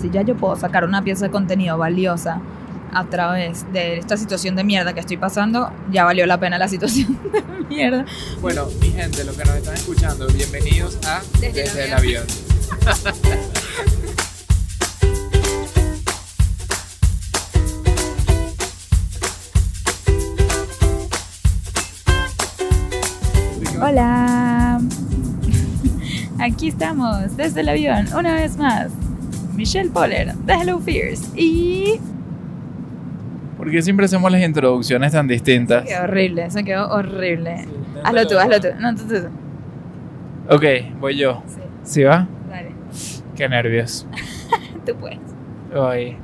Si ya yo puedo sacar una pieza de contenido valiosa a través de esta situación de mierda que estoy pasando, ya valió la pena la situación de mierda. Bueno, mi gente, los que nos están escuchando, bienvenidos a Desde el Desde, el avión. Hola. Aquí estamos, desde el avión, una vez más. Michelle Poller, de Hello Fears. Y. ¿Por qué siempre hacemos las introducciones tan distintas? Qué horrible, eso quedó horrible. Hazlo tú, hazlo tú. No, tú, tú. tú. Ok, voy yo. Sí, ¿Sí va? dale. Qué nervios. Tú puedes. Ay.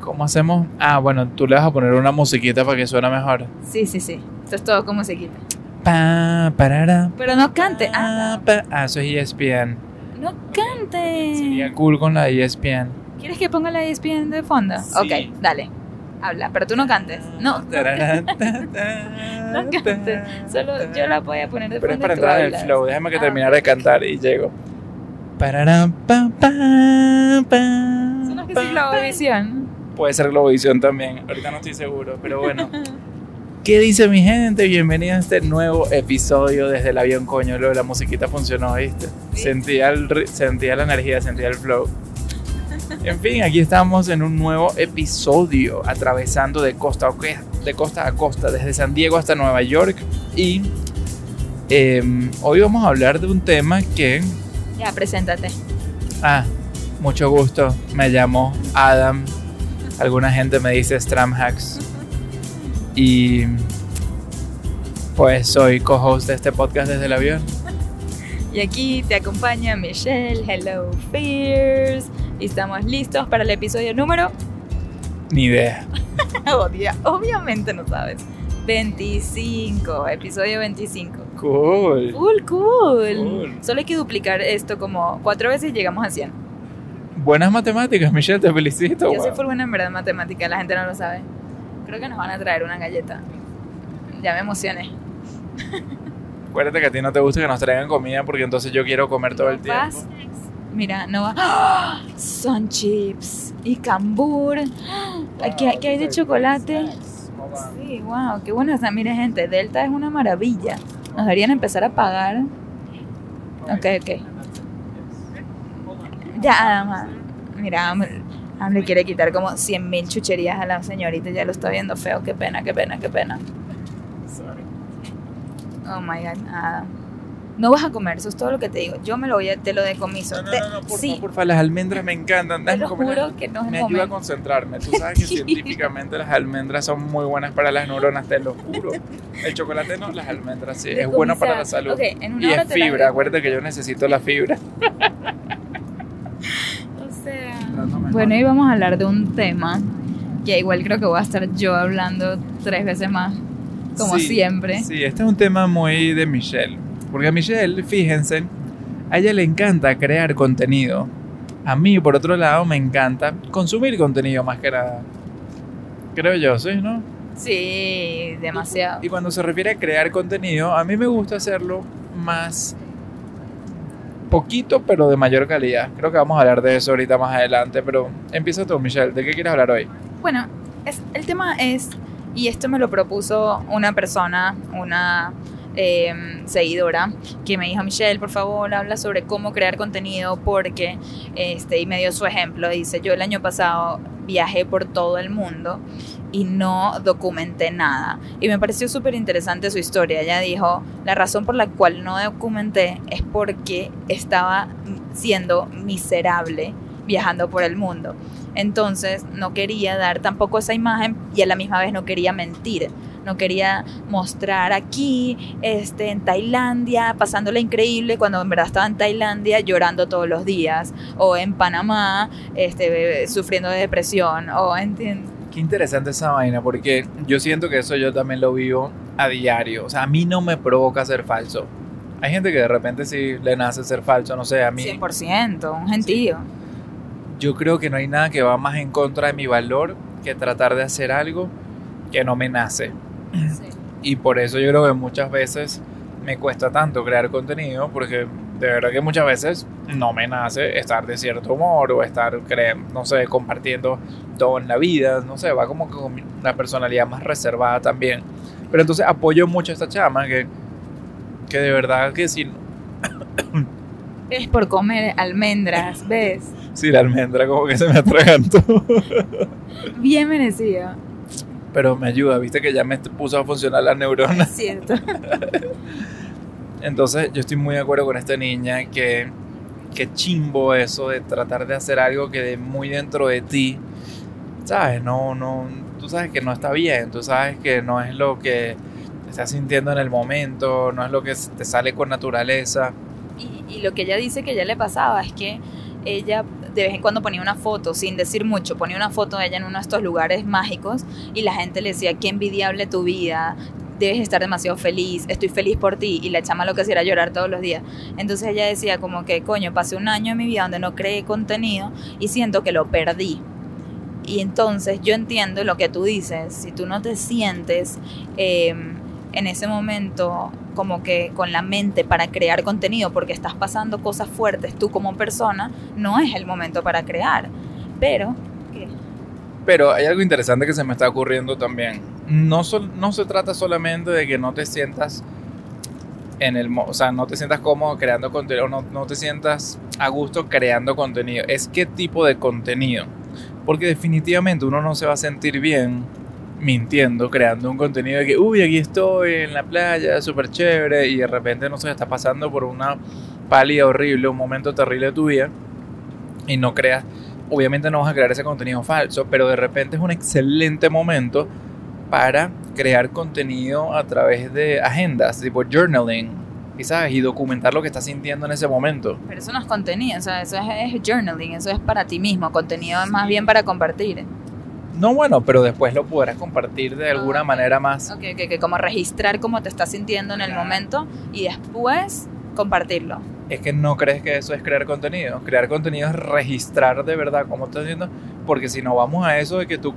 ¿Cómo hacemos? Ah, bueno, tú le vas a poner una musiquita para que suene mejor. Sí, sí, sí. Esto es todo como se quita. Pa, parara, Pero no cante. Ah, pa, pa. Ah, eso es ESPN. No cante. Sería cool con la ESPN. ¿Quieres que ponga la ESPN de fondo? Sí. Ok, dale. Habla, pero tú no cantes. No, no cantes. Solo yo la voy a poner de Pero es fondo. para entrar en el flow. Déjame que Ah, terminar de cantar y llego. Parará, pa, pa, pa, Eso no es que sí, Globovisión. Puede ser Globovisión también. Ahorita no estoy seguro, pero bueno. ¿Qué dice mi gente? Bienvenida a este nuevo episodio desde el avión, coño. Lo de la musiquita funcionó, ¿viste? Sí. Sentía, el, sentía la energía, sentía el flow. En fin, aquí estamos en un nuevo episodio, atravesando de costa, de costa a costa, desde San Diego hasta Nueva York. Y em, hoy vamos a hablar de un tema que... Ya, preséntate. Ah, mucho gusto. Me llamo Adam. Alguna gente me dice Stramhacks. Y pues soy co-host de este podcast desde el avión. Y aquí te acompaña Michelle, Hello Fears. Y estamos listos para el episodio número. Ni idea. Obvia- obviamente no sabes. 25, episodio 25. Cool. Cool, cool, Cool. Solo hay que duplicar esto como cuatro veces y llegamos a 100. Buenas matemáticas, Michelle, te felicito. Yo soy wow. full buena en verdad en matemática, la gente no lo sabe. Creo que nos van a traer una galleta. Ya me emocioné. Acuérdate que a ti no te gusta que nos traigan comida porque entonces yo quiero comer todo el tiempo. Vas. Mira, no va. ¡Ah! Son chips y cambur. Aquí, aquí hay de chocolate. Sí, wow, qué bueno está. Mire, gente, Delta es una maravilla. Nos deberían empezar a pagar. Ok, ok. Ya, Adama. Mira, Am le quiere quitar como 100 mil chucherías a la señorita. Ya lo está viendo feo. Qué pena, qué pena, qué pena. Oh my god, Adam. No vas a comer, eso es todo lo que te digo. Yo me lo voy a, te lo decomiso. No, no, no, no, por sí, favor, porfa, las almendras me encantan. te lo juro que no es Me ayuda a concentrarme. Tú sabes que científicamente las almendras son muy buenas para las neuronas, te lo juro. El chocolate no, las almendras sí. Es bueno para la salud. Ok, en una Y hora es fibra, acuérdate que yo necesito la fibra. Bueno, hoy vamos a hablar de un tema que igual creo que voy a estar yo hablando tres veces más, como Sí, siempre. Sí, este es un tema muy de Michelle. Porque a Michelle, fíjense, a ella le encanta crear contenido. A mí, por otro lado, me encanta consumir contenido más que nada. Creo yo, ¿sí? ¿No? Sí, demasiado. Y cuando se refiere a crear contenido, a mí me gusta hacerlo más poquito, pero de mayor calidad. Creo que vamos a hablar de eso ahorita más adelante, pero empieza tú, Michelle. ¿De qué quieres hablar hoy? Bueno, es, el tema es, y esto me lo propuso una persona, una eh, seguidora, que me dijo, Michelle, por favor, habla sobre cómo crear contenido, porque, este, y me dio su ejemplo, dice, yo el año pasado viajé por todo el mundo y no documenté nada. Y me pareció súper interesante su historia. Ella dijo, la razón por la cual no documenté es porque estaba siendo miserable viajando por el mundo. Entonces no quería dar tampoco esa imagen y a la misma vez no quería mentir. No quería mostrar aquí, este, en Tailandia, pasándola increíble, cuando en verdad estaba en Tailandia llorando todos los días, o en Panamá, este, sufriendo de depresión, o en, Qué interesante esa vaina, porque yo siento que eso yo también lo vivo a diario. O sea, a mí no me provoca ser falso. Hay gente que de repente sí le nace ser falso, no sé, a mí. 100%, un gentío. Yo creo que no hay nada que va más en contra de mi valor que tratar de hacer algo que no me nace. Sí. Y por eso yo creo que muchas veces me cuesta tanto crear contenido, porque de verdad que muchas veces no me nace estar de cierto humor o estar, no sé, compartiendo todo en la vida, no sé, va como con una personalidad más reservada también. Pero entonces apoyo mucho a esta chama que, que de verdad que si... es por comer almendras, ¿ves? Sí, la almendra como que se me atragantó. Bien merecido. Pero me ayuda, viste que ya me puso a funcionar la neurona. Es cierto. Entonces yo estoy muy de acuerdo con esta niña que, que chimbo eso de tratar de hacer algo que de muy dentro de ti, ¿sabes? No, no, tú sabes que no está bien, tú sabes que no es lo que estás sintiendo en el momento, no es lo que te sale con naturaleza. Y, lo que ella dice que ya le pasaba es que ella de vez en cuando ponía una foto, sin decir mucho, ponía una foto de ella en uno de estos lugares mágicos y la gente le decía, qué envidiable tu vida, debes estar demasiado feliz, estoy feliz por ti, y la chama lo que hacía era llorar todos los días. Entonces ella decía como que, coño, pasé un año en mi vida donde no creé contenido y siento que lo perdí. Y entonces yo entiendo lo que tú dices, si tú no te sientes em, en ese momento como que con la mente para crear contenido porque estás pasando cosas fuertes tú como persona, no es el momento para crear. Pero, ¿qué? Pero hay algo interesante que se me está ocurriendo también no, no se trata solamente de que no te sientas en el, o sea, no te sientas cómodo creando contenido, no, no te sientas a gusto creando contenido, es qué tipo de contenido. Porque definitivamente uno no se va a sentir bien mintiendo, creando un contenido de que, uy, aquí estoy en la playa, súper chévere, y de repente no se está pasando por una pálida horrible, un momento terrible de tu vida, y no creas, obviamente no vas a crear ese contenido falso, pero de repente es un excelente momento para crear contenido a través de agendas, tipo journaling, y, ¿sabes? y documentar lo que estás sintiendo en ese momento. Pero eso no es contenido, o sea, eso es, journaling, eso es para ti mismo, contenido es más bien para compartir. No, bueno, pero después lo podrás compartir de alguna manera más. Ok, ok, que como registrar cómo te estás sintiendo en el momento y después compartirlo. Es que no crees que eso es crear contenido. Crear contenido es registrar de verdad cómo estás sintiendo, porque si no vamos a eso de que tú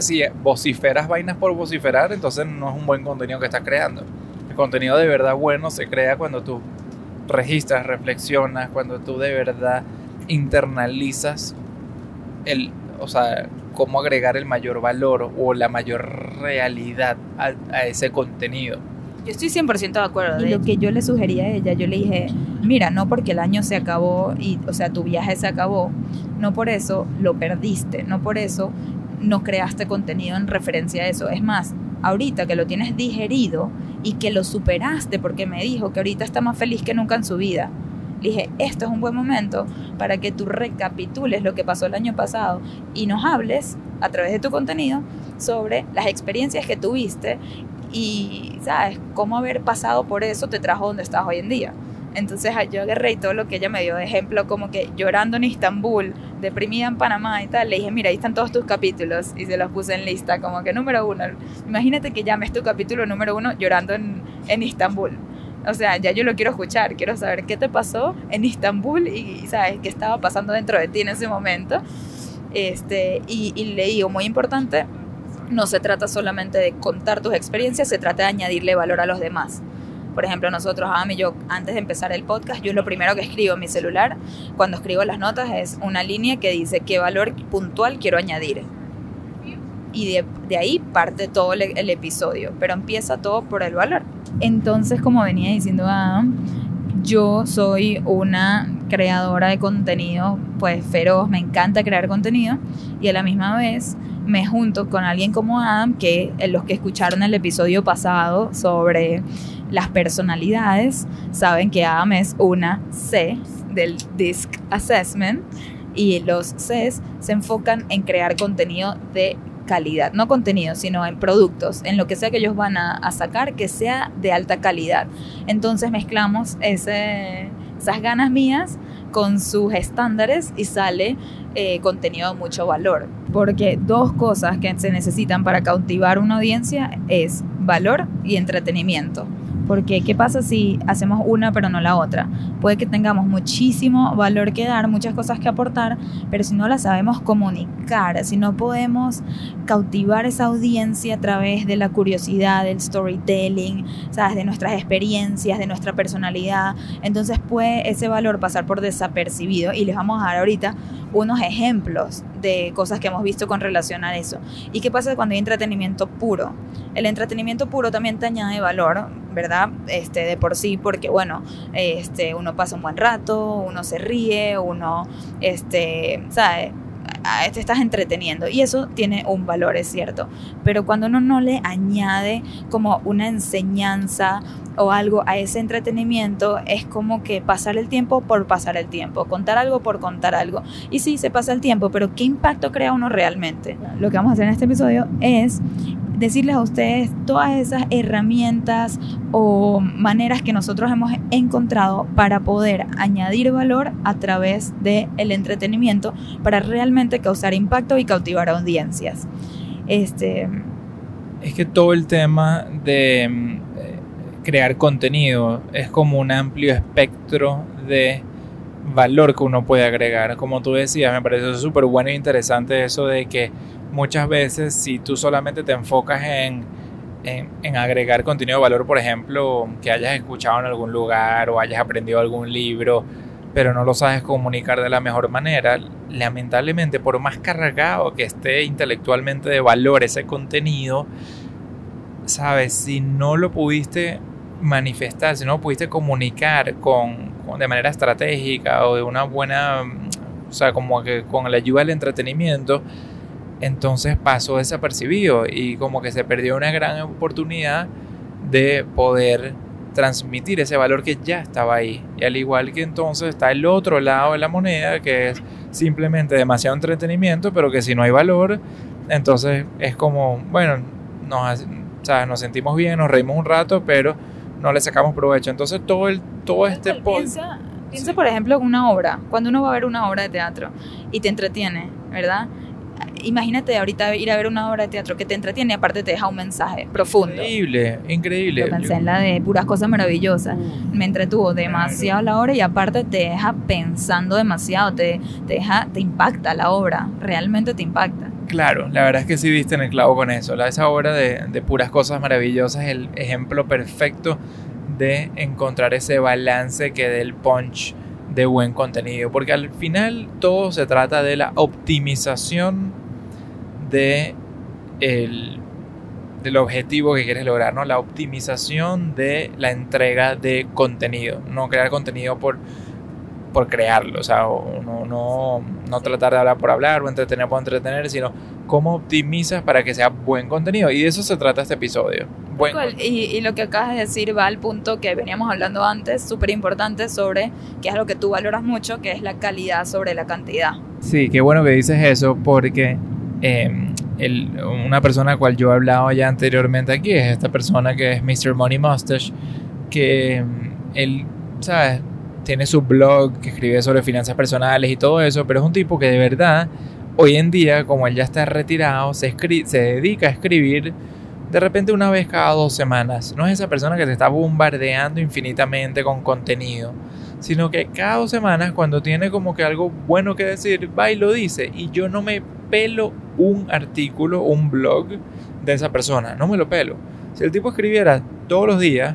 si vociferas vainas por vociferar, entonces no es un buen contenido que estás creando. El contenido de verdad bueno se crea cuando tú registras, reflexionas, cuando tú de verdad internalizas el, o sea, cómo agregar el mayor valor o la mayor realidad a, ese contenido. Yo estoy 100% de acuerdo. Y lo que yo le sugerí a ella, yo le dije, mira, no porque el año se acabó y, o sea, tu viaje se acabó, no por eso lo perdiste, no por eso no creaste contenido en referencia a eso. Es más, ahorita que lo tienes digerido y que lo superaste porque me dijo que ahorita está más feliz que nunca en su vida. Le dije, esto es un buen momento para que tú recapitules lo que pasó el año pasado y nos hables a través de tu contenido sobre las experiencias que tuviste y, ¿sabes?, cómo haber pasado por eso te trajo donde estás hoy en día. Entonces yo agarré y todo lo que ella me dio de ejemplo, como que llorando en Istambul, deprimida en Panamá y tal, le dije, mira, ahí están todos tus capítulos y se los puse en lista, como que número uno, imagínate que llames tu capítulo número uno llorando en, en Istambul. O sea, ya yo lo quiero escuchar, quiero saber qué te pasó en Istambul y, ¿sabes? ¿Qué estaba pasando dentro de ti en ese momento? Este, y, y le muy importante, no se trata solamente de contar tus experiencias, se trata de añadirle valor a los demás. Por ejemplo, nosotros, Adam y yo, antes de empezar el podcast, yo lo primero que escribo en mi celular, cuando escribo las notas, es una línea que dice qué valor puntual quiero añadir. Y de, ahí parte todo el, episodio, pero empieza todo por el valor. Entonces, como venía diciendo Adam, yo soy una creadora de contenido, pues feroz, me encanta crear contenido y a la misma vez me junto con alguien como Adam, que en los que escucharon el episodio pasado sobre las personalidades, saben que Adam es una C del DISC Assessment y los Cs se enfocan en crear contenido de calidad, no contenido, sino en productos, en lo que sea que ellos van a, sacar, que sea de alta calidad. Entonces mezclamos ese, esas ganas mías con sus estándares y sale eh, contenido de mucho valor. Porque dos cosas que se necesitan para cautivar una audiencia es valor y entretenimiento. Porque, ¿qué pasa si hacemos una pero no la otra? Puede que tengamos muchísimo valor que dar, muchas cosas que aportar, pero si no las sabemos comunicar, si no podemos cautivar esa audiencia a través de la curiosidad, del storytelling, ¿sabes? de nuestras experiencias, de nuestra personalidad, entonces puede ese valor pasar por desapercibido. Y les vamos a dar ahorita unos ejemplos de cosas que hemos visto con relación a eso. ¿Y qué pasa cuando hay entretenimiento puro? El entretenimiento puro también te añade valor, ¿verdad? Este, de por sí, porque bueno, este, uno pasa un buen rato, uno se ríe, uno, este, ¿sabes? te estás entreteniendo y eso tiene un valor, es cierto. Pero cuando uno no le añade como una enseñanza o algo a ese entretenimiento, es como que pasar el tiempo por pasar el tiempo, contar algo por contar algo. Y sí, se pasa el tiempo, pero ¿qué impacto crea uno realmente? Lo que vamos a hacer en este episodio es decirles a ustedes todas esas herramientas o maneras que nosotros hemos encontrado para poder añadir valor a través del el entretenimiento para realmente causar impacto y cautivar audiencias. Este, es que todo el tema de mm, crear contenido es como un amplio espectro de valor que uno puede agregar. Como tú decías, me parece súper bueno e interesante eso de que muchas veces si tú solamente te enfocas en, en, agregar contenido de valor, por ejemplo, que hayas escuchado en algún lugar o hayas aprendido algún libro, pero no lo sabes comunicar de la mejor manera, lamentablemente por más cargado que esté intelectualmente de valor ese contenido, sabes, si no lo pudiste manifestar, si no pudiste comunicar con, de manera estratégica o de una buena, o sea, como que con la ayuda del entretenimiento, entonces pasó desapercibido y como que se perdió una gran oportunidad de poder transmitir ese valor que ya estaba ahí. Y al igual que entonces está el otro lado de la moneda, que es simplemente demasiado entretenimiento, pero que si no hay valor, entonces es como, bueno, nos, nos sentimos bien, nos reímos un rato, pero no le sacamos provecho. Entonces todo, el, todo este... Piensa, piensa, por ejemplo, una obra, cuando uno va a ver una obra de teatro y te entretiene, ¿verdad? Imagínate ahorita ir a ver una obra de teatro que te entretiene y aparte te deja un mensaje profundo. Increíble, increíble. Yo pensé en la de puras cosas maravillosas. Mm. Me entretuvo demasiado la obra y aparte te deja pensando demasiado, te, te, deja, te impacta la obra, realmente te impacta. Claro, la verdad es que sí diste en el clavo con eso. La, esa obra de, de puras cosas maravillosas es el ejemplo perfecto de encontrar ese balance que dé el punch de buen contenido, porque al final todo se trata de la optimización de el, del objetivo que quieres lograr, ¿no? La optimización de la entrega de contenido, no crear contenido por, por crearlo, o sea, no, no, no tratar de hablar por hablar o entretener por entretener, sino cómo optimizas para que sea buen contenido. Y de eso se trata este episodio. Bueno. Y, y, lo que acabas de decir va al punto que veníamos hablando antes, súper importante, sobre que es lo que tú valoras mucho, que es la calidad sobre la cantidad. Sí, qué bueno que dices eso, porque Em, una persona a cual yo he hablado ya anteriormente aquí es esta persona que es Mr. Money Mustache, que em, él, ¿sabes? Tiene su blog que escribe sobre finanzas personales y todo eso, pero es un tipo que de verdad, hoy en día, como él ya está retirado, se, se dedica a escribir de repente una vez cada dos semanas. No es esa persona que se está bombardeando infinitamente con contenido, sino que cada dos semanas cuando tiene como que algo bueno que decir, va y lo dice. Y yo no me pelo un artículo, un blog de esa persona. No me lo pelo. Si el tipo escribiera todos los días,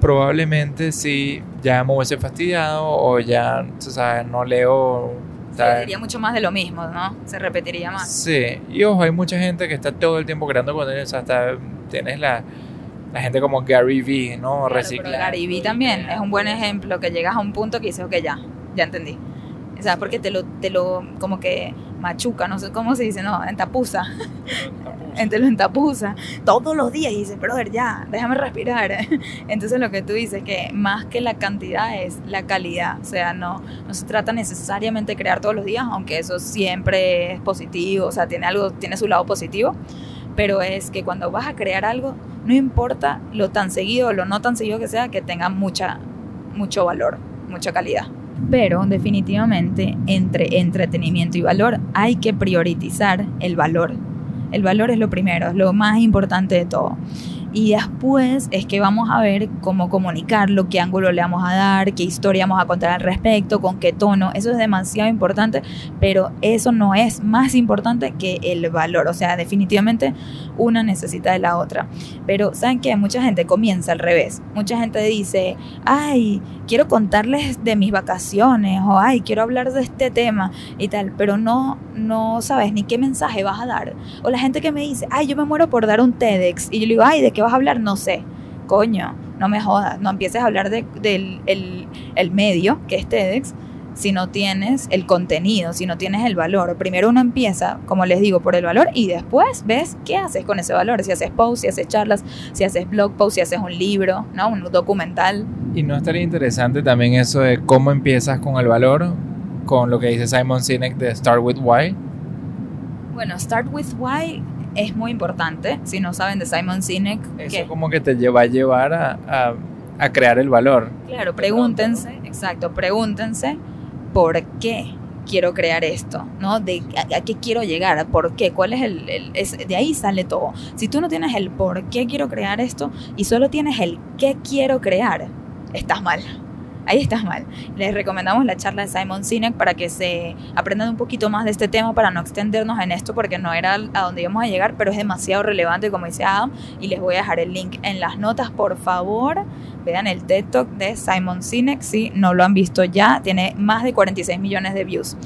probablemente sí ya me hubiese fastidiado o ya, o no leo. Se diría mucho más de lo mismo, ¿no? Se repetiría más. Sí, y ojo, hay mucha gente que está todo el tiempo creando contenido, o sea, hasta tienes la, la gente como Gary Vee, ¿no? Claro, Gary Vee también es un buen ejemplo que llegas a un punto que dices, ok, ya, ya entendí. O sea, porque te lo, te lo, como que machuca, no sé cómo se dice, no, entapuza. Entre lo entapuza todos los días y dice, brother, ya, déjame respirar. Entonces lo que tú dices que más que la cantidad es la calidad. O sea, no, no se trata necesariamente de crear todos los días, aunque eso siempre es positivo, o sea, tiene algo, tiene su lado positivo. Pero es que cuando vas a crear algo, no importa lo tan seguido o lo no tan seguido que sea, que tenga mucha, mucho valor, mucha calidad. Pero definitivamente entre entretenimiento y valor hay que priorizar el valor. El valor es lo primero, es lo más importante de todo. Y después es que vamos a ver cómo comunicarlo, qué ángulo le vamos a dar, qué historia vamos a contar al respecto, con qué tono. Eso es demasiado importante, pero eso no es más importante que el valor. O sea, definitivamente una necesita de la otra. Pero ¿saben qué? Mucha gente comienza al revés. Mucha gente dice, ay, quiero contarles de mis vacaciones o ay, quiero hablar de este tema y tal, pero no, no sabes ni qué mensaje vas a dar. O la gente que me dice, ay, yo me muero por dar un TEDx y yo le digo, ay, ¿de qué vas a hablar? No sé. Coño, no me jodas, no empieces a hablar del el medio, que es TEDx, si no tienes el contenido, si no tienes el valor. Primero uno empieza, como les digo, por el valor y después ves qué haces con ese valor. Si haces posts, si haces charlas, si haces blog posts, si haces un libro, ¿no? Un documental. Y no estaría interesante también eso de cómo empiezas con el valor, con lo que dice Simon Sinek de Start with Why. Bueno, Start with Why es muy importante. Si no saben de Simon Sinek, eso como que te lleva a llevar a, a crear el valor. Claro, pregúntense, exacto, pregúntense por qué quiero crear esto, ¿no? De a, qué quiero llegar, por qué, cuál es el, de ahí sale todo. Si tú no tienes el por qué quiero crear esto y solo tienes el qué quiero crear, estás mal ahí estás mal. Les recomendamos la charla de Simon Sinek para que se aprendan un poquito más de este tema para no extendernos en esto porque no era a donde íbamos a llegar, pero es demasiado relevante como dice Adam y les voy a dejar el link en las notas, por favor. Vean el TED Talk de Simon Sinek si no lo han visto ya, tiene más de 46 millones de views.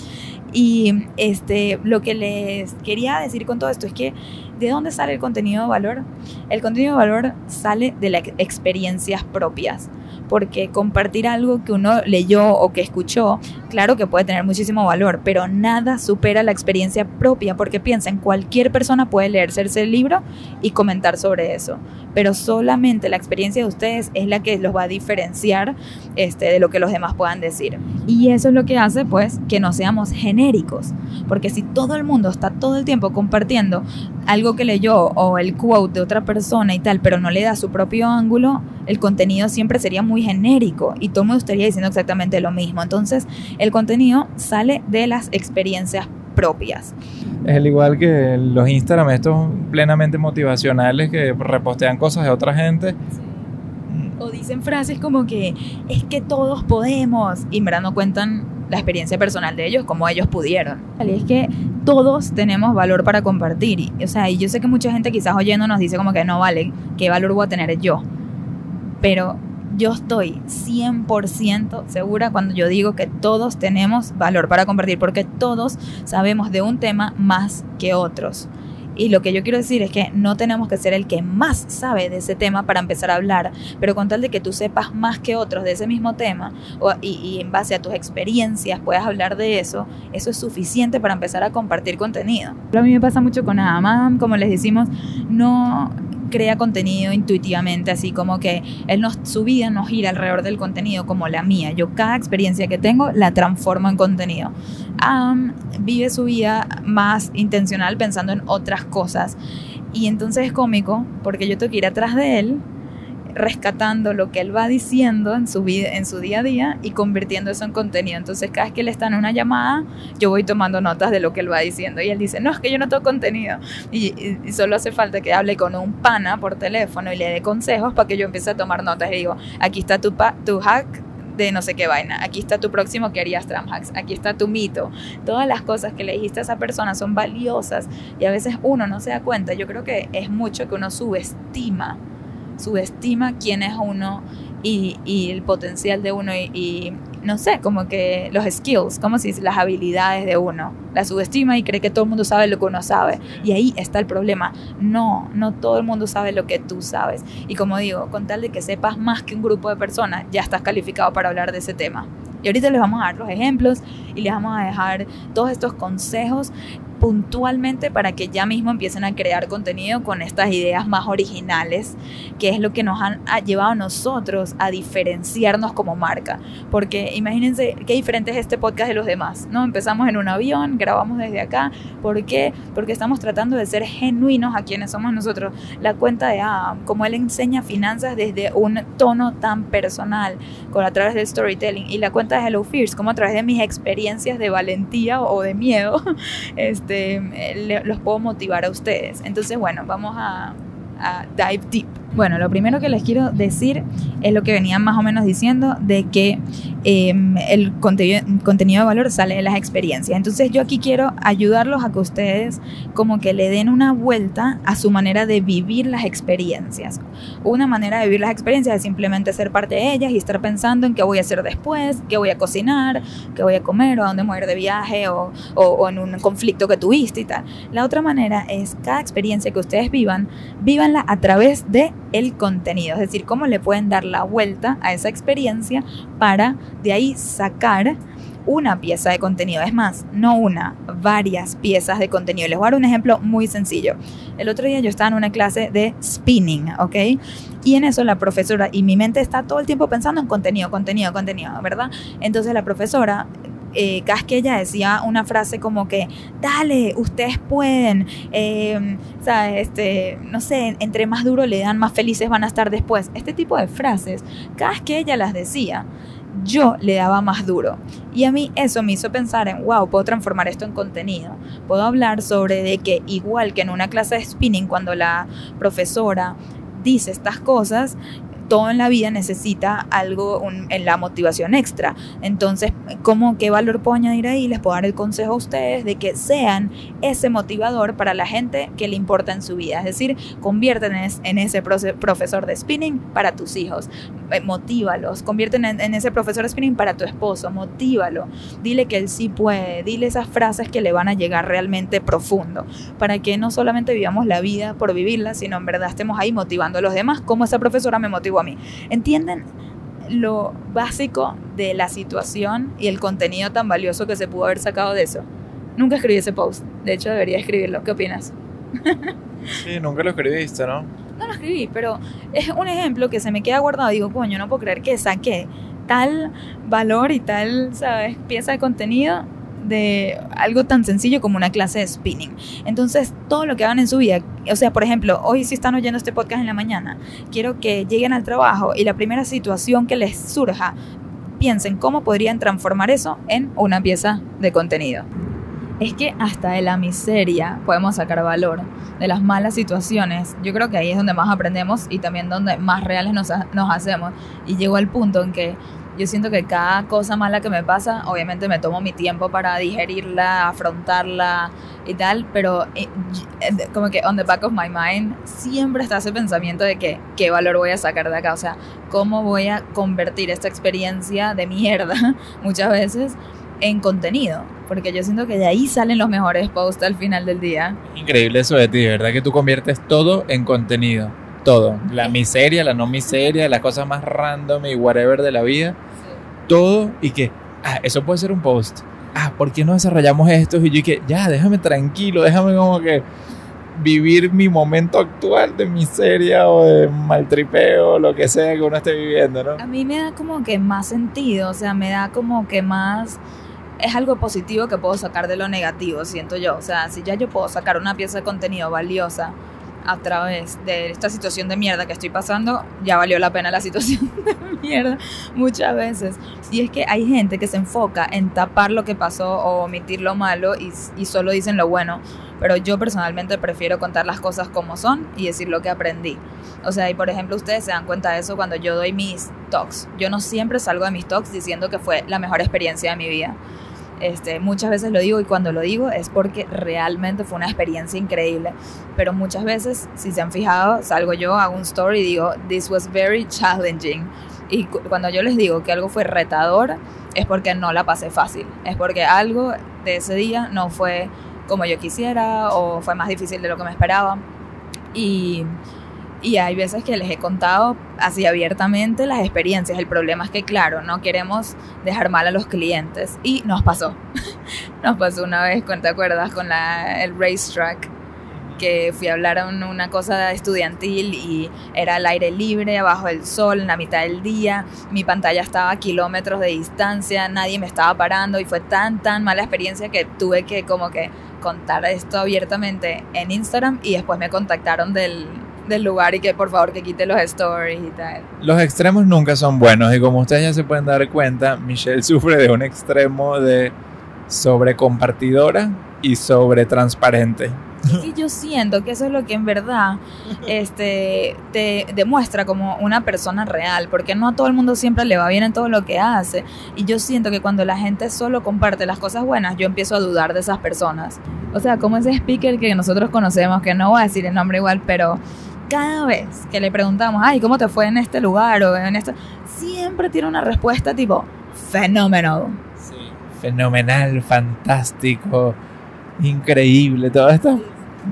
Y este, lo que les quería decir con todo esto es que ¿de dónde sale el contenido de valor? El contenido de valor sale de las experiencias propias porque compartir algo que uno leyó o que escuchó, claro que puede tener muchísimo valor, pero nada supera la experiencia propia, porque piensen, cualquier persona puede leerse el libro y comentar sobre eso, pero solamente la experiencia de ustedes es la que los va a diferenciar este, de lo que los demás puedan decir. Y eso es lo que hace, pues, que no seamos genéricos, porque si todo el mundo está todo el tiempo compartiendo algo que leyó o el quote de otra persona y tal, pero no le da su propio ángulo, el contenido siempre sería muy genérico y todo el mundo estaría diciendo exactamente lo mismo. Entonces, el contenido sale de las experiencias propias. Es el igual que los Instagram, estos plenamente motivacionales que repostean cosas de otra gente. O dicen frases como que es que todos podemos y en verdad no cuentan la experiencia personal de ellos como ellos pudieron. Y es que todos tenemos valor para compartir. Y, o sea, y yo sé que mucha gente quizás oyendo nos dice como que no vale, ¿qué valor voy a tener yo? Pero yo estoy 100% segura cuando yo digo que todos tenemos valor para compartir, porque todos sabemos de un tema más que otros. Y lo que yo quiero decir es que no tenemos que ser el que más sabe de ese tema para empezar a hablar, pero con tal de que tú sepas más que otros de ese mismo tema y, en base a tus experiencias puedas hablar de eso, eso es suficiente para empezar a compartir contenido. A mí me pasa mucho con Adam, como les decimos, no crea contenido intuitivamente, así como que él nos, su vida no gira alrededor del contenido como la mía. Yo cada experiencia que tengo la transformo en contenido. Vive su vida más intencional pensando en otras cosas. Y entonces es cómico porque yo tengo que ir atrás de él rescatando lo que él va diciendo en su vida, en su día a día y convirtiendo eso en contenido. Entonces, cada vez que él está en una llamada, yo voy tomando notas de lo que él va diciendo. Y él dice, no, es que yo no tengo contenido. Y, solo hace falta que hable con un pana por teléfono y le dé consejos para que yo empiece a tomar notas. Y digo, aquí está tu, tu hack de no sé qué vaina. Aquí está tu próximo que harías Tramhacks. Aquí está tu mito. Todas las cosas que le dijiste a esa persona son valiosas y a veces uno no se da cuenta. Yo creo que es mucho que uno subestima subestima quién es uno y, el potencial de uno y, no sé, como que los skills, como si las habilidades de uno. La subestima y cree que todo el mundo sabe lo que uno sabe. Y ahí está el problema. No, no todo el mundo sabe lo que tú sabes. Y como digo, con tal de que sepas más que un grupo de personas, ya estás calificado para hablar de ese tema. Y ahorita les vamos a dar los ejemplos y les vamos a dejar todos estos consejos puntualmente para que ya mismo empiecen a crear contenido con estas ideas más originales, que es lo que nos han llevado a nosotros a diferenciarnos como marca. Porque imagínense qué diferente es este podcast de los demás, ¿no? Empezamos en un avión, grabamos desde acá. ¿Por qué? Porque estamos tratando de ser genuinos a quienes somos nosotros. La cuenta de Adam, como él enseña finanzas desde un tono tan personal, con a través del storytelling. Y la cuenta de Hello Fears, como a través de mis experiencias de valentía o de miedo, este, este, los puedo motivar a ustedes. Entonces, bueno, vamos a, a dive deep Bueno, lo primero que les quiero decir es lo que venían más o menos diciendo de que eh, el contenido, contenido de valor sale de las experiencias. Entonces yo aquí quiero ayudarlos a que ustedes como que le den una vuelta a su manera de vivir las experiencias. Una manera de vivir las experiencias es simplemente ser parte de ellas y estar pensando en qué voy a hacer después, qué voy a cocinar, qué voy a comer o a dónde voy a ir de viaje o, o, o en un conflicto que tuviste y tal. La otra manera es cada experiencia que ustedes vivan, vívanla a través de el contenido, es decir, cómo le pueden dar la vuelta a esa experiencia para de ahí sacar una pieza de contenido, es más, no una, varias piezas de contenido. Les voy a dar un ejemplo muy sencillo. El otro día yo estaba en una clase de spinning, ¿ok? Y en eso la profesora, y mi mente está todo el tiempo pensando en contenido, contenido, contenido, ¿verdad? Entonces la profesora eh, cada que ella decía una frase como que, dale, ustedes pueden, eh, ¿sabes? Este, no sé, entre más duro le dan, más felices van a estar después. Este tipo de frases, cada que ella las decía, yo le daba más duro. Y a mí eso me hizo pensar en, wow, puedo transformar esto en contenido. Puedo hablar sobre de que igual que en una clase de spinning, cuando la profesora dice estas cosas, todo en la vida necesita algo en la motivación extra. Entonces, ¿cómo, ¿qué valor puedo añadir ahí? Les puedo dar el consejo a ustedes de que sean ese motivador para la gente que le importa en su vida. Es decir, convierten en ese profesor de spinning para tus hijos. Eh, motívalos. Convierten en, en, ese profesor de spinning para tu esposo. Motívalo. Dile que él sí puede. Dile esas frases que le van a llegar realmente profundo. Para que no solamente vivamos la vida por vivirla, sino en verdad estemos ahí motivando a los demás, como esa profesora me motivó a mí. ¿Entienden? lo básico de la situación y el contenido tan valioso que se pudo haber sacado de eso. Nunca escribí ese post. De hecho, debería escribirlo. ¿Qué opinas? sí, nunca lo escribiste, ¿no? No lo escribí, pero es un ejemplo que se me queda guardado. Digo, coño, no puedo creer que saqué tal valor y tal, ¿sabes? Pieza de contenido algo tan sencillo como una clase de spinning. Entonces, todo lo que hagan en su vida, o sea, por ejemplo, hoy si están oyendo este podcast en la mañana, quiero que lleguen al trabajo y la primera situación que les surja, piensen cómo podrían transformar eso en una pieza de contenido. Es que hasta de la miseria podemos sacar valor, de las malas situaciones. Yo creo que ahí es donde más aprendemos y también donde más reales nos, nos hacemos. Y llego al punto en que yo siento que cada cosa mala que me pasa, obviamente me tomo mi tiempo para digerirla, afrontarla y tal, pero eh, eh, como que on the back of my mind siempre está ese pensamiento de que qué valor voy a sacar de acá, o sea, cómo voy a convertir esta experiencia de mierda muchas veces en contenido, porque yo siento que de ahí salen los mejores posts al final del día. Increíble eso de ti, ¿verdad? Que tú conviertes todo en contenido todo. La miseria, la no miseria, las cosas más random y whatever de la vida. Todo y que, ah, eso puede ser un post. Ah, ¿por qué no desarrollamos esto? Y yo que, ya, déjame tranquilo, déjame como que vivir mi momento actual de miseria o de maltripeo, lo que sea que uno esté viviendo, ¿no? A mí me da como que más sentido, o sea, me da como que más es algo positivo que puedo sacar de lo negativo, siento yo. O sea, si ya yo puedo sacar una pieza de contenido valiosa a través de esta situación de mierda que estoy pasando, ya valió la pena la situación de mierda muchas veces. Y es que hay gente que se enfoca en tapar lo que pasó o omitir lo malo y, y solo dicen lo bueno. Pero yo personalmente prefiero contar las cosas como son y decir lo que aprendí. O sea, y por ejemplo, ustedes se dan cuenta de eso cuando yo doy mis talks. Yo no siempre salgo de mis talks diciendo que fue la mejor experiencia de mi vida este, muchas veces lo digo y cuando lo digo es porque realmente fue una experiencia increíble. Pero muchas veces, si se han fijado, salgo yo, hago un story y digo, this was very challenging. Y cuando yo les digo que algo fue retador, es porque no la pasé fácil. Es porque algo de ese día no fue como yo quisiera o fue más difícil de lo que me esperaba. Y y hay veces que les he contado así abiertamente las experiencias. El problema es que, claro, no queremos dejar mal a los clientes. Y nos pasó. nos pasó una vez, ¿te acuerdas? Con la, el racetrack que fui a hablar en una cosa estudiantil y era al aire libre, abajo del sol, en la mitad del día, mi pantalla estaba a kilómetros de distancia, nadie me estaba parando y fue tan, tan mala experiencia que tuve que como que contar esto abiertamente en Instagram y después me contactaron del, del lugar y que por favor que quite los stories y tal. Los extremos nunca son buenos y como ustedes ya se pueden dar cuenta, Michelle sufre de un extremo de sobrecompartidora y sobre transparente. Yo siento que eso es lo que en verdad este, te demuestra como una persona real, porque no a todo el mundo siempre le va bien en todo lo que hace. Y yo siento que cuando la gente solo comparte las cosas buenas, yo empiezo a dudar de esas personas. O sea, como ese speaker que nosotros conocemos, que no voy a decir el nombre igual, pero cada vez que le preguntamos, ay, ¿cómo te fue en este lugar o en esto? Siempre tiene una respuesta tipo, fenomenal. Sí. Fenomenal, fantástico, increíble, todas estas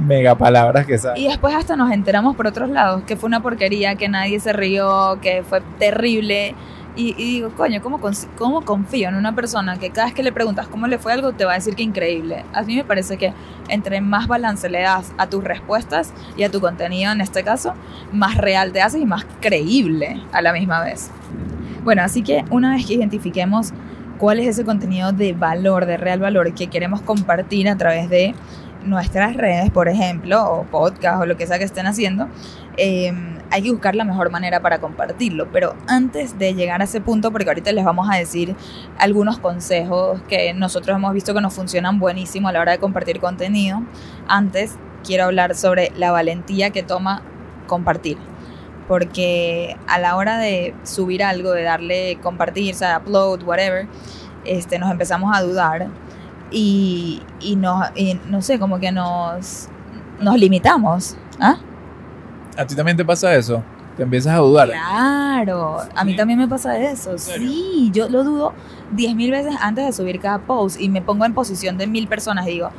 mega palabras que saben. Y después hasta nos enteramos por otros lados que fue una porquería, que nadie se rió, que fue terrible. Y, digo, coño, ¿cómo, ¿cómo confío en una persona que cada vez que le preguntas cómo le fue algo te va a decir que increíble? A mí me parece que entre más balance le das a tus respuestas y a tu contenido en este caso, más real te haces y más creíble a la misma vez. Bueno, así que una vez que identifiquemos cuál es ese contenido de valor, de real valor que queremos compartir a través de nuestras redes, por ejemplo, o podcast o lo que sea que estén haciendo, em, hay que buscar la mejor manera para compartirlo. Pero antes de llegar a ese punto, porque ahorita les vamos a decir algunos consejos que nosotros hemos visto que nos funcionan buenísimo a la hora de compartir contenido, antes quiero hablar sobre la valentía que toma compartir. Porque a la hora de subir algo, de darle compartir, o upload, whatever, este, nos empezamos a dudar y, y, no, no sé, como que nos, nos limitamos. ¿Ah? ¿A ti también te pasa eso? Te empiezas a dudar. Claro, a mí también me pasa eso. Sí, yo lo dudo diez mil veces antes de subir cada post y me pongo en posición de mil personas y digo,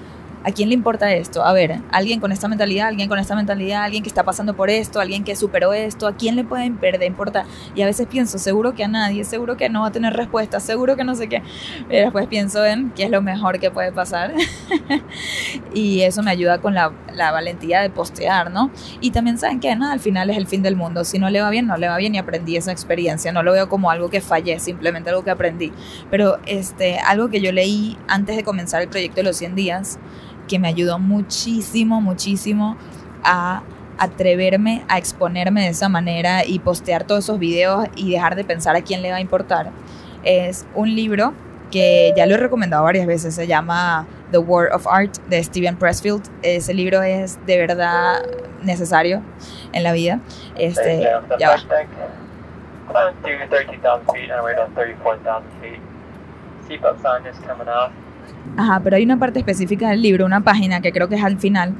¿A quién le importa esto? A ver, alguien con esta mentalidad, alguien con esta mentalidad, alguien que está pasando por esto, alguien que superó esto, ¿a quién le puede perder importar? Y a veces pienso, seguro que a nadie, seguro que no va a tener respuesta, seguro que no sé qué. Pero después pienso en qué es lo mejor que puede pasar. y eso me ayuda con la, la, valentía de postear, ¿no? Y también saben que nada, al final es el fin del mundo. Si no le va bien, no le va bien y aprendí esa experiencia. No lo veo como algo que fallé, simplemente algo que aprendí. Pero este, algo que yo leí antes de comenzar el proyecto de los 100 días que me ayudó muchísimo, muchísimo a atreverme a exponerme de esa manera y postear todos esos videos y dejar de pensar a quién le va a importar. Es un libro que ya lo he recomendado varias veces, se llama The War of Art de Steven Pressfield. Ese libro es de verdad necesario en la vida. Este, ya va. Ajá, pero hay una parte específica del libro, una página que creo que es al final,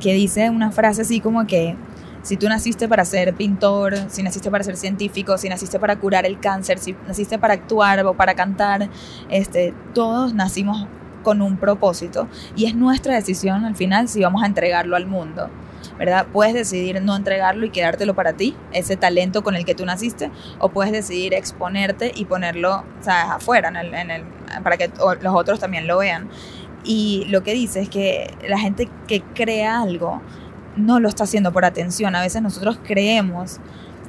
que dice una frase así como que si tú naciste para ser pintor, si naciste para ser científico, si naciste para curar el cáncer, si naciste para actuar o para cantar, este, todos nacimos con un propósito y es nuestra decisión al final si vamos a entregarlo al mundo. ¿verdad? Puedes decidir no entregarlo y quedártelo para ti, ese talento con el que tú naciste, o puedes decidir exponerte y ponerlo afuera, en el, para que los otros también lo vean. Y lo que dice es que la gente que crea algo no lo está haciendo por atención. A veces nosotros creemos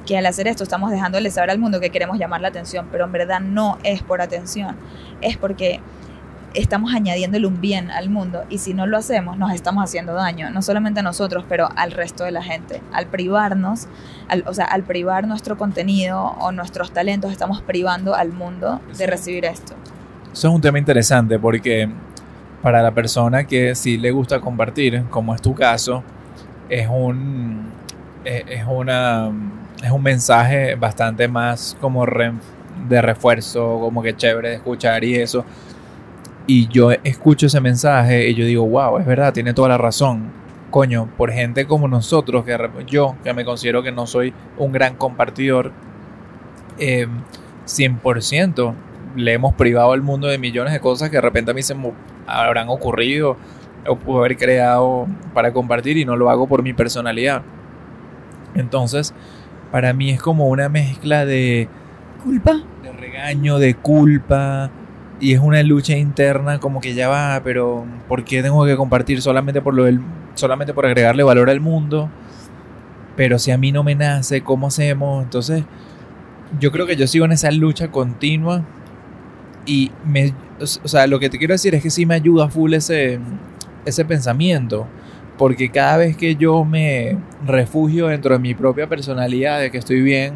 que al hacer esto estamos dejándole saber al mundo que queremos llamar la atención, pero en verdad no es por atención, es porque estamos añadiéndole un bien al mundo y si no lo hacemos nos estamos haciendo daño, no solamente a nosotros, pero al resto de la gente. Al privarnos, o sea, al privar nuestro contenido o nuestros talentos, estamos privando al mundo de recibir esto. Eso es un tema interesante porque para la persona que sí le gusta compartir, como es tu caso, es un, es una, es un mensaje bastante más como de refuerzo, como que chévere de escuchar y eso y yo escucho ese mensaje y yo digo, wow, es verdad, tiene toda la razón. Coño, por gente como nosotros, que yo, que me considero que no soy un gran compartidor, 100% eh, le hemos privado al mundo de millones de cosas que de repente a mí se me habrán ocurrido o puedo haber creado para compartir y no lo hago por mi personalidad. Entonces, para mí es como una mezcla de culpa, de regaño, de culpa, y es una lucha interna como que ya va, pero ¿por qué tengo que compartir solamente por lo del, solamente por agregarle valor al mundo? Pero si a mí no me nace, ¿cómo hacemos? Entonces, yo creo que yo sigo en esa lucha continua y me, o sea, lo que te quiero decir es que sí me ayuda full ese, ese pensamiento, porque cada vez que yo me refugio dentro de mi propia personalidad, de que estoy bien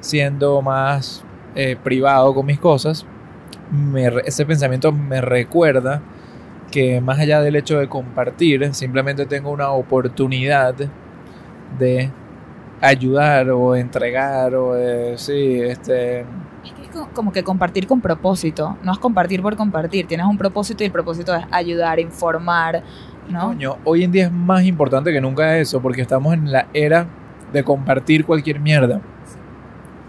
siendo más eh, privado con mis cosas, ese pensamiento me recuerda que más allá del hecho de compartir, simplemente tengo una oportunidad de ayudar o entregar o de, sí, este... como que compartir con propósito, no es compartir por compartir, tienes un propósito y el propósito es ayudar, informar, ¿no? Coño, hoy en día es más importante que nunca eso, porque estamos en la era de compartir cualquier mierda.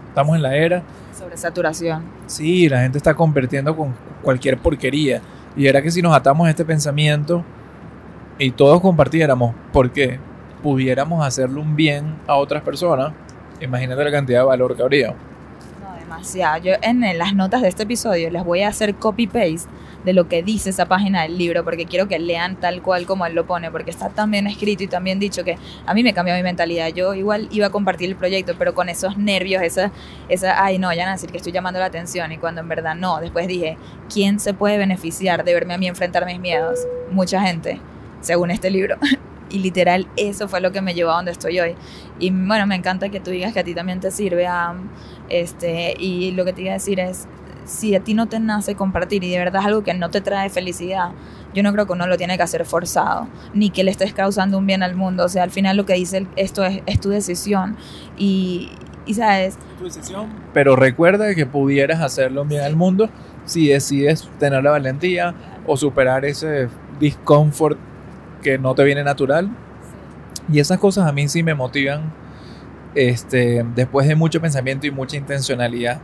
Estamos en la era, Sobre saturación. sí, la gente está compartiendo con cualquier porquería. Y era que si nos atamos a este pensamiento y todos compartiéramos, porque pudiéramos hacerle un bien a otras personas, imagínate la cantidad de valor que habría. Demasiado. Yo en las notas de este episodio les voy a hacer copy-paste de lo que dice esa página del libro, porque quiero que lean tal cual como él lo pone, porque está tan bien escrito y tan bien dicho que a mí me cambió mi mentalidad. Yo igual iba a compartir el proyecto, pero con esos nervios, esa, esa ay no, ya van a decir que estoy llamando la atención, y cuando en verdad no. Después dije, ¿quién se puede beneficiar de verme a mí enfrentar mis miedos? Mucha gente, según este libro. Y literal, eso fue lo que me llevó a donde estoy hoy. Y bueno, me encanta que tú digas que a ti también te sirve, Am. Este, y lo que te iba a decir es, si a ti no te nace compartir y de verdad es algo que no te trae felicidad, yo no creo que uno lo tiene que hacer forzado, ni que le estés causando un bien al mundo. O sea, al final lo que dice el- esto es, es tu decisión. Y, y sabes, Pero recuerda que pudieras hacerlo un bien al mundo si decides tener la valentía o superar ese discomfort que no te viene natural. Y esas cosas a mí sí me motivan este, después de mucho pensamiento y mucha intencionalidad.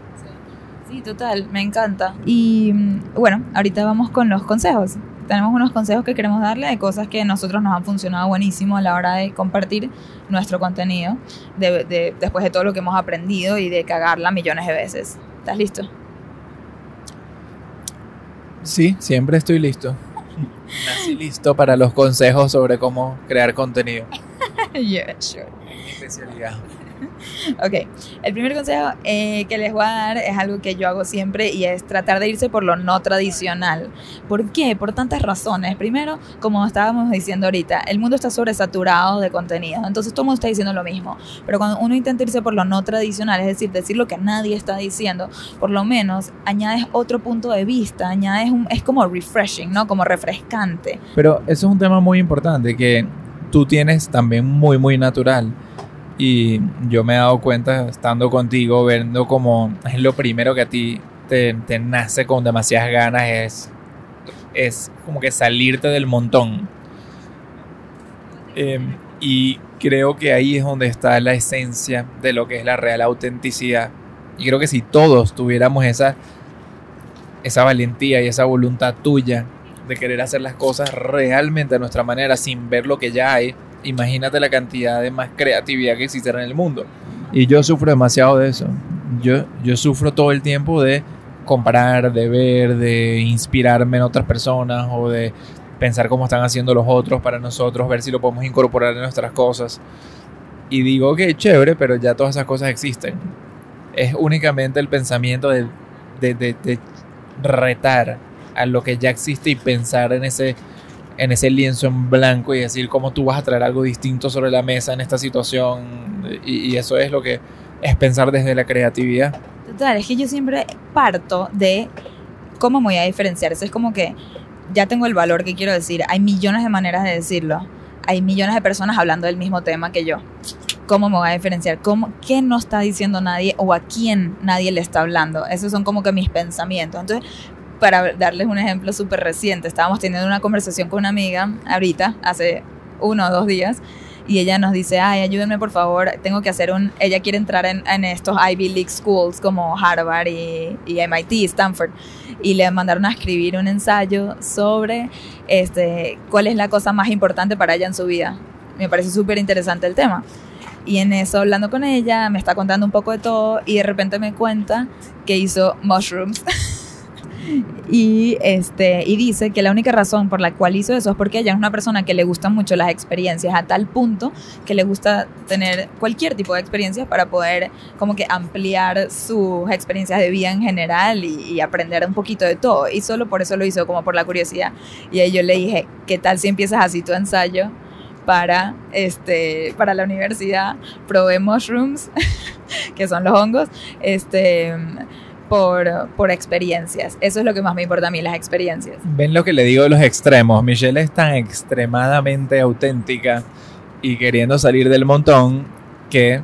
Sí, total, me encanta. Y mm, bueno, ahorita vamos con los consejos. Tenemos unos consejos que queremos darle de cosas que a nosotros nos han funcionado buenísimo a la hora de compartir nuestro contenido, de, de- después de todo lo que hemos aprendido y de cagarla millones de veces. ¿Estás listo? Sí, siempre estoy listo. Nací listo para los consejos sobre cómo crear contenido. yeah, sure. Es mi especialidad. Ok, el primer consejo eh, que les voy a dar es algo que yo hago siempre y es tratar de irse por lo no tradicional. ¿Por qué? Por tantas razones. Primero, como estábamos diciendo ahorita, el mundo está sobresaturado de contenido, entonces todo el mundo está diciendo lo mismo. Pero cuando uno intenta irse por lo no tradicional, es decir, decir lo que nadie está diciendo, por lo menos añades otro punto de vista, añades un, es como refreshing, ¿no? Como refrescante. Pero eso es un tema muy importante que tú tienes también muy, muy natural. Y yo me he dado cuenta estando contigo, viendo como es lo primero que a ti te, nace con demasiadas ganas, es, es como que salirte del montón. Eh, y creo que ahí es donde está la esencia de lo que es la real autenticidad. Y creo que si todos tuviéramos esa, esa valentía y esa voluntad tuya de querer hacer las cosas realmente a nuestra manera sin ver lo que ya hay, imagínate la cantidad de más creatividad que existiera en el mundo. Y yo sufro demasiado de eso. Yo, yo sufro todo el tiempo de comparar, de ver, de inspirarme en otras personas o de pensar cómo están haciendo los otros para nosotros, ver si lo podemos incorporar en nuestras cosas. Y digo que chévere, pero ya todas esas cosas existen. Es únicamente el pensamiento de, de, de, de retar a lo que ya existe y pensar en ese, en ese lienzo en blanco y decir cómo tú vas a traer algo distinto sobre la mesa en esta situación. Y, eso es lo que es pensar desde la creatividad. Total, es que yo siempre parto de cómo me voy a diferenciar. Eso es como que ya tengo el valor que quiero decir. Hay millones de maneras de decirlo. Hay millones de personas hablando del mismo tema que yo. ¿Cómo me voy a diferenciar? ¿Cómo, ¿Qué no está diciendo nadie o a quién nadie le está hablando? Esos son como que mis pensamientos. Entonces, para darles un ejemplo súper reciente, estábamos teniendo una conversación con una amiga ahorita, hace uno o dos días, y ella nos dice, ay, ayúdenme por favor, tengo que hacer un, ella quiere entrar en, estos Ivy League schools como Harvard y, y MIT, Stanford, y le mandaron a escribir un ensayo sobre este, cuál es la cosa más importante para ella en su vida. Me parece súper interesante el tema. Y en eso, hablando con ella, me está contando un poco de todo y de repente me cuenta que hizo mushrooms. y, este, y dice que la única razón por la cual hizo eso es porque ella es una persona que le gustan mucho las experiencias a tal punto que le gusta tener cualquier tipo de experiencia para poder como que ampliar sus experiencias de vida en general y, y aprender un poquito de todo. Y solo por eso lo hizo, como por la curiosidad. Y ahí yo le dije, ¿qué tal si empiezas así tu ensayo? para, este, para la universidad, probé mushrooms, que son los hongos, este, por, por experiencias. Eso es lo que más me importa a mí, las experiencias. Ven lo que le digo de los extremos. Michelle es tan extremadamente auténtica y queriendo salir del montón que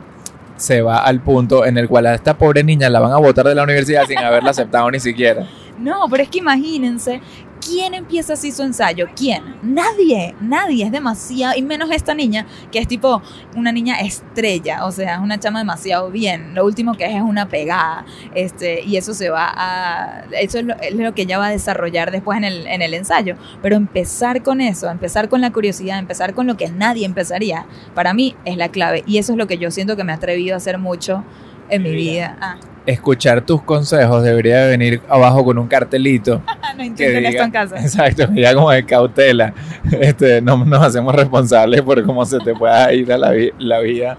se va al punto en el cual a esta pobre niña la van a votar de la universidad sin haberla aceptado ni siquiera. No, pero es que imagínense ¿Quién empieza así su ensayo? ¿Quién? Nadie, nadie, es demasiado, y menos esta niña, que es tipo una niña estrella, o sea, es una chama demasiado bien. Lo último que es es una pegada, este, y eso se va a, eso es lo, que ella va a desarrollar después en el, en el ensayo. Pero empezar con eso, empezar con la curiosidad, empezar con lo que nadie empezaría, para mí es la clave, y eso es lo que yo siento que me he atrevido a hacer mucho en mi vida. Ah escuchar tus consejos debería venir abajo con un cartelito. no intenten esto en casa. Exacto, ya como de cautela. Este, no nos hacemos responsables por cómo se te pueda ir a la, la vida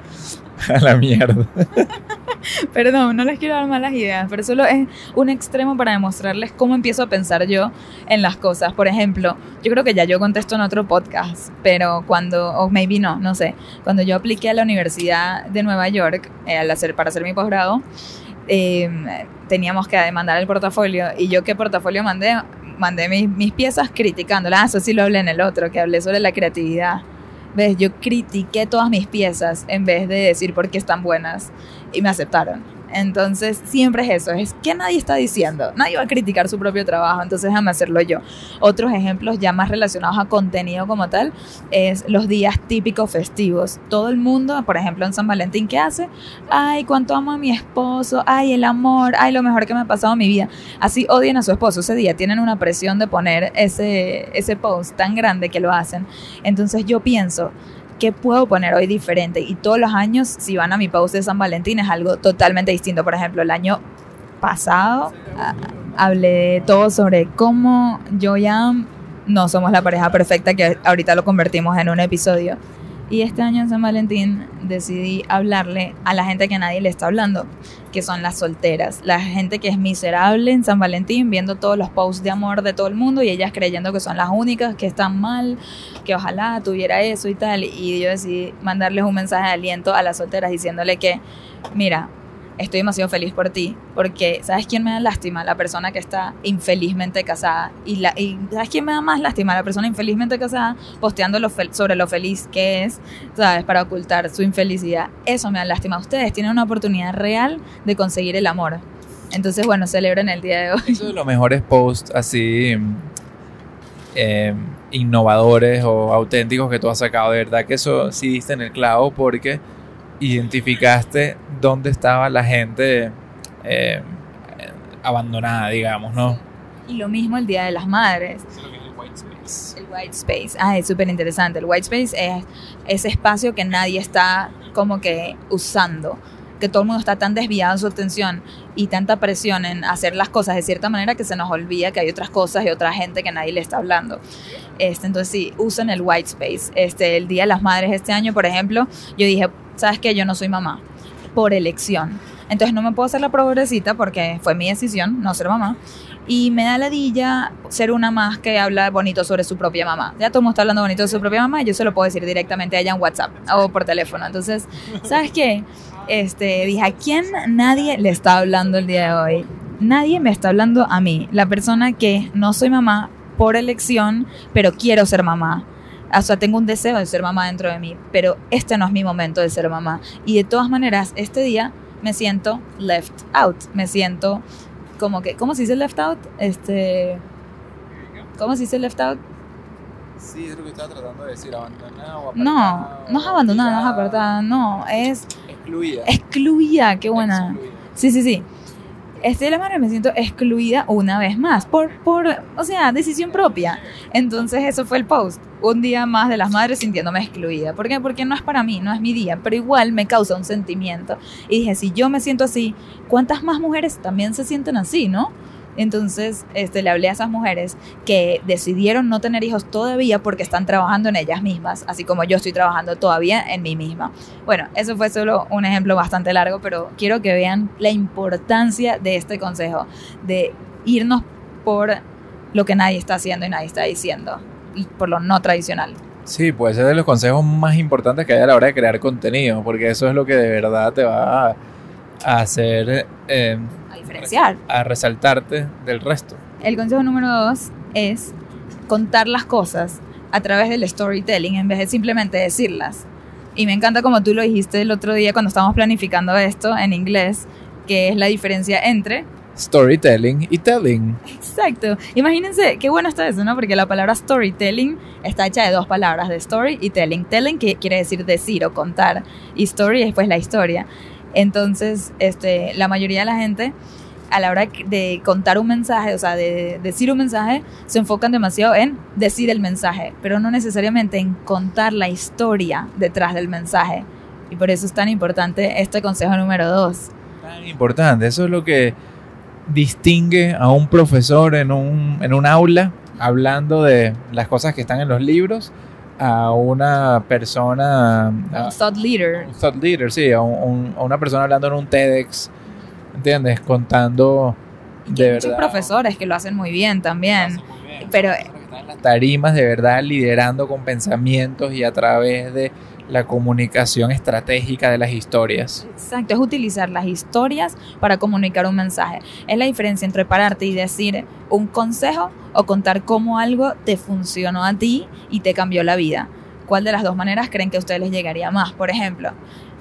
a la mierda. Perdón, no les quiero dar malas ideas, pero solo es un extremo para demostrarles cómo empiezo a pensar yo en las cosas. Por ejemplo, yo creo que ya yo contesto en otro podcast, pero cuando, o maybe no, no sé, cuando yo apliqué a la Universidad de Nueva York eh, al hacer, para hacer mi posgrado, Em, teníamos que mandar el portafolio y yo qué portafolio mandé, mandé mis, mis piezas criticándolas, ah, eso sí lo hablé en el otro, que hablé sobre la creatividad. ¿Ves? Yo critiqué todas mis piezas en vez de decir por qué están buenas y me aceptaron. Entonces, siempre es eso, es que nadie está diciendo, nadie va a criticar su propio trabajo, entonces déjame hacerlo yo. Otros ejemplos ya más relacionados a contenido como tal, es los días típicos festivos. Todo el mundo, por ejemplo, en San Valentín, ¿qué hace? Ay, cuánto amo a mi esposo, ay, el amor, ay, lo mejor que me ha pasado en mi vida. Así odian a su esposo ese día, tienen una presión de poner ese, ese post tan grande que lo hacen. Entonces yo pienso, ¿qué puedo poner hoy diferente? Y todos los años, si van a mi post de San Valentín, es algo totalmente distinto. Por ejemplo, el año pasado ah, hablé todo sobre cómo yo ya no somos la pareja perfecta, que ahorita lo convertimos en un episodio. Y este año en San Valentín decidí hablarle a la gente que nadie le está hablando, que son las solteras, la gente que es miserable en San Valentín, viendo todos los posts de amor de todo el mundo y ellas creyendo que son las únicas que están mal, que ojalá tuviera eso y tal. Y yo decidí mandarles un mensaje de aliento a las solteras diciéndole que, mira, estoy demasiado feliz por ti, porque ¿sabes quién me da lástima? La persona que está infelizmente casada. Y, la, y ¿sabes quién me da más lástima? La persona infelizmente casada posteando sobre lo feliz que es, ¿sabes? Para ocultar su infelicidad. Eso me da lástima. Ustedes tienen una oportunidad real de conseguir el amor. Entonces, bueno, celebren el día de hoy. Eso de los mejores posts así eh, innovadores o auténticos que tú has sacado. De verdad que eso sí diste en el clavo porque identificaste dónde estaba la gente eh, abandonada, digamos, ¿no? Y lo mismo el Día de las Madres. el white space. El white space. Ah, es súper interesante. El white space es ese espacio que nadie está como que usando que todo el mundo está tan desviado en su atención y tanta presión en hacer las cosas de cierta manera que se nos olvida que hay otras cosas y otra gente que nadie le está hablando. Este, entonces sí, usen el white space. Este, el Día de las Madres este año, por ejemplo, yo dije, ¿sabes qué? Yo no soy mamá por elección. Entonces no me puedo hacer la progresita porque fue mi decisión no ser mamá. Y me da ladilla ser una más que habla bonito sobre su propia mamá. Ya todo el mundo está hablando bonito de su propia mamá y yo se lo puedo decir directamente a ella en WhatsApp o por teléfono. Entonces, ¿sabes qué? Este, dije, ¿a quién nadie le está hablando el día de hoy? Nadie me está hablando a mí, la persona que no soy mamá por elección, pero quiero ser mamá. O sea, tengo un deseo de ser mamá dentro de mí, pero este no es mi momento de ser mamá. Y de todas maneras, este día me siento left out, me siento como que, ¿cómo se dice left out? Este, ¿Cómo se dice left out? Sí, es lo que estaba tratando de decir, abandonada o No, no es abandonada, no es apartada, no, es... Excluida. Excluida, qué buena. Sí, sí, sí. Este de la madre me siento excluida una vez más, por, por, o sea, decisión propia. Entonces eso fue el post. Un día más de las madres sintiéndome excluida. ¿Por qué? Porque no es para mí, no es mi día, pero igual me causa un sentimiento. Y dije, si yo me siento así, ¿cuántas más mujeres también se sienten así, no? Entonces, este, le hablé a esas mujeres que decidieron no tener hijos todavía porque están trabajando en ellas mismas, así como yo estoy trabajando todavía en mí misma. Bueno, eso fue solo un ejemplo bastante largo, pero quiero que vean la importancia de este consejo, de irnos por lo que nadie está haciendo y nadie está diciendo, por lo no tradicional. Sí, puede ser de los consejos más importantes que hay a la hora de crear contenido, porque eso es lo que de verdad te va a a hacer, eh, A diferenciar. a resaltarte del resto. El consejo número dos es contar las cosas a través del storytelling en vez de simplemente decirlas. Y me encanta como tú lo dijiste el otro día cuando estábamos planificando esto en inglés, que es la diferencia entre... Storytelling y telling. Exacto. Imagínense, qué bueno está eso, ¿no? Porque la palabra storytelling está hecha de dos palabras, de story y telling. Telling que quiere decir decir o contar. Y story es pues la historia. Entonces, este, la mayoría de la gente a la hora de contar un mensaje, o sea, de decir un mensaje, se enfocan demasiado en decir el mensaje, pero no necesariamente en contar la historia detrás del mensaje. Y por eso es tan importante este consejo número dos. Tan importante, eso es lo que distingue a un profesor en un, en un aula hablando de las cosas que están en los libros a una persona, a Un thought leader. un thought leader, sí, a, un- a una persona hablando en un TEDx, ¿entiendes? Contando de Hay muchos verdad. profesores que lo hacen muy bien también. Pero las tarimas de verdad liderando con pensamientos y a través de la comunicación estratégica de las historias. Exacto, es utilizar las historias para comunicar un mensaje. Es la diferencia entre pararte y decir un consejo o contar cómo algo te funcionó a ti y te cambió la vida. ¿Cuál de las dos maneras creen que a ustedes les llegaría más? Por ejemplo,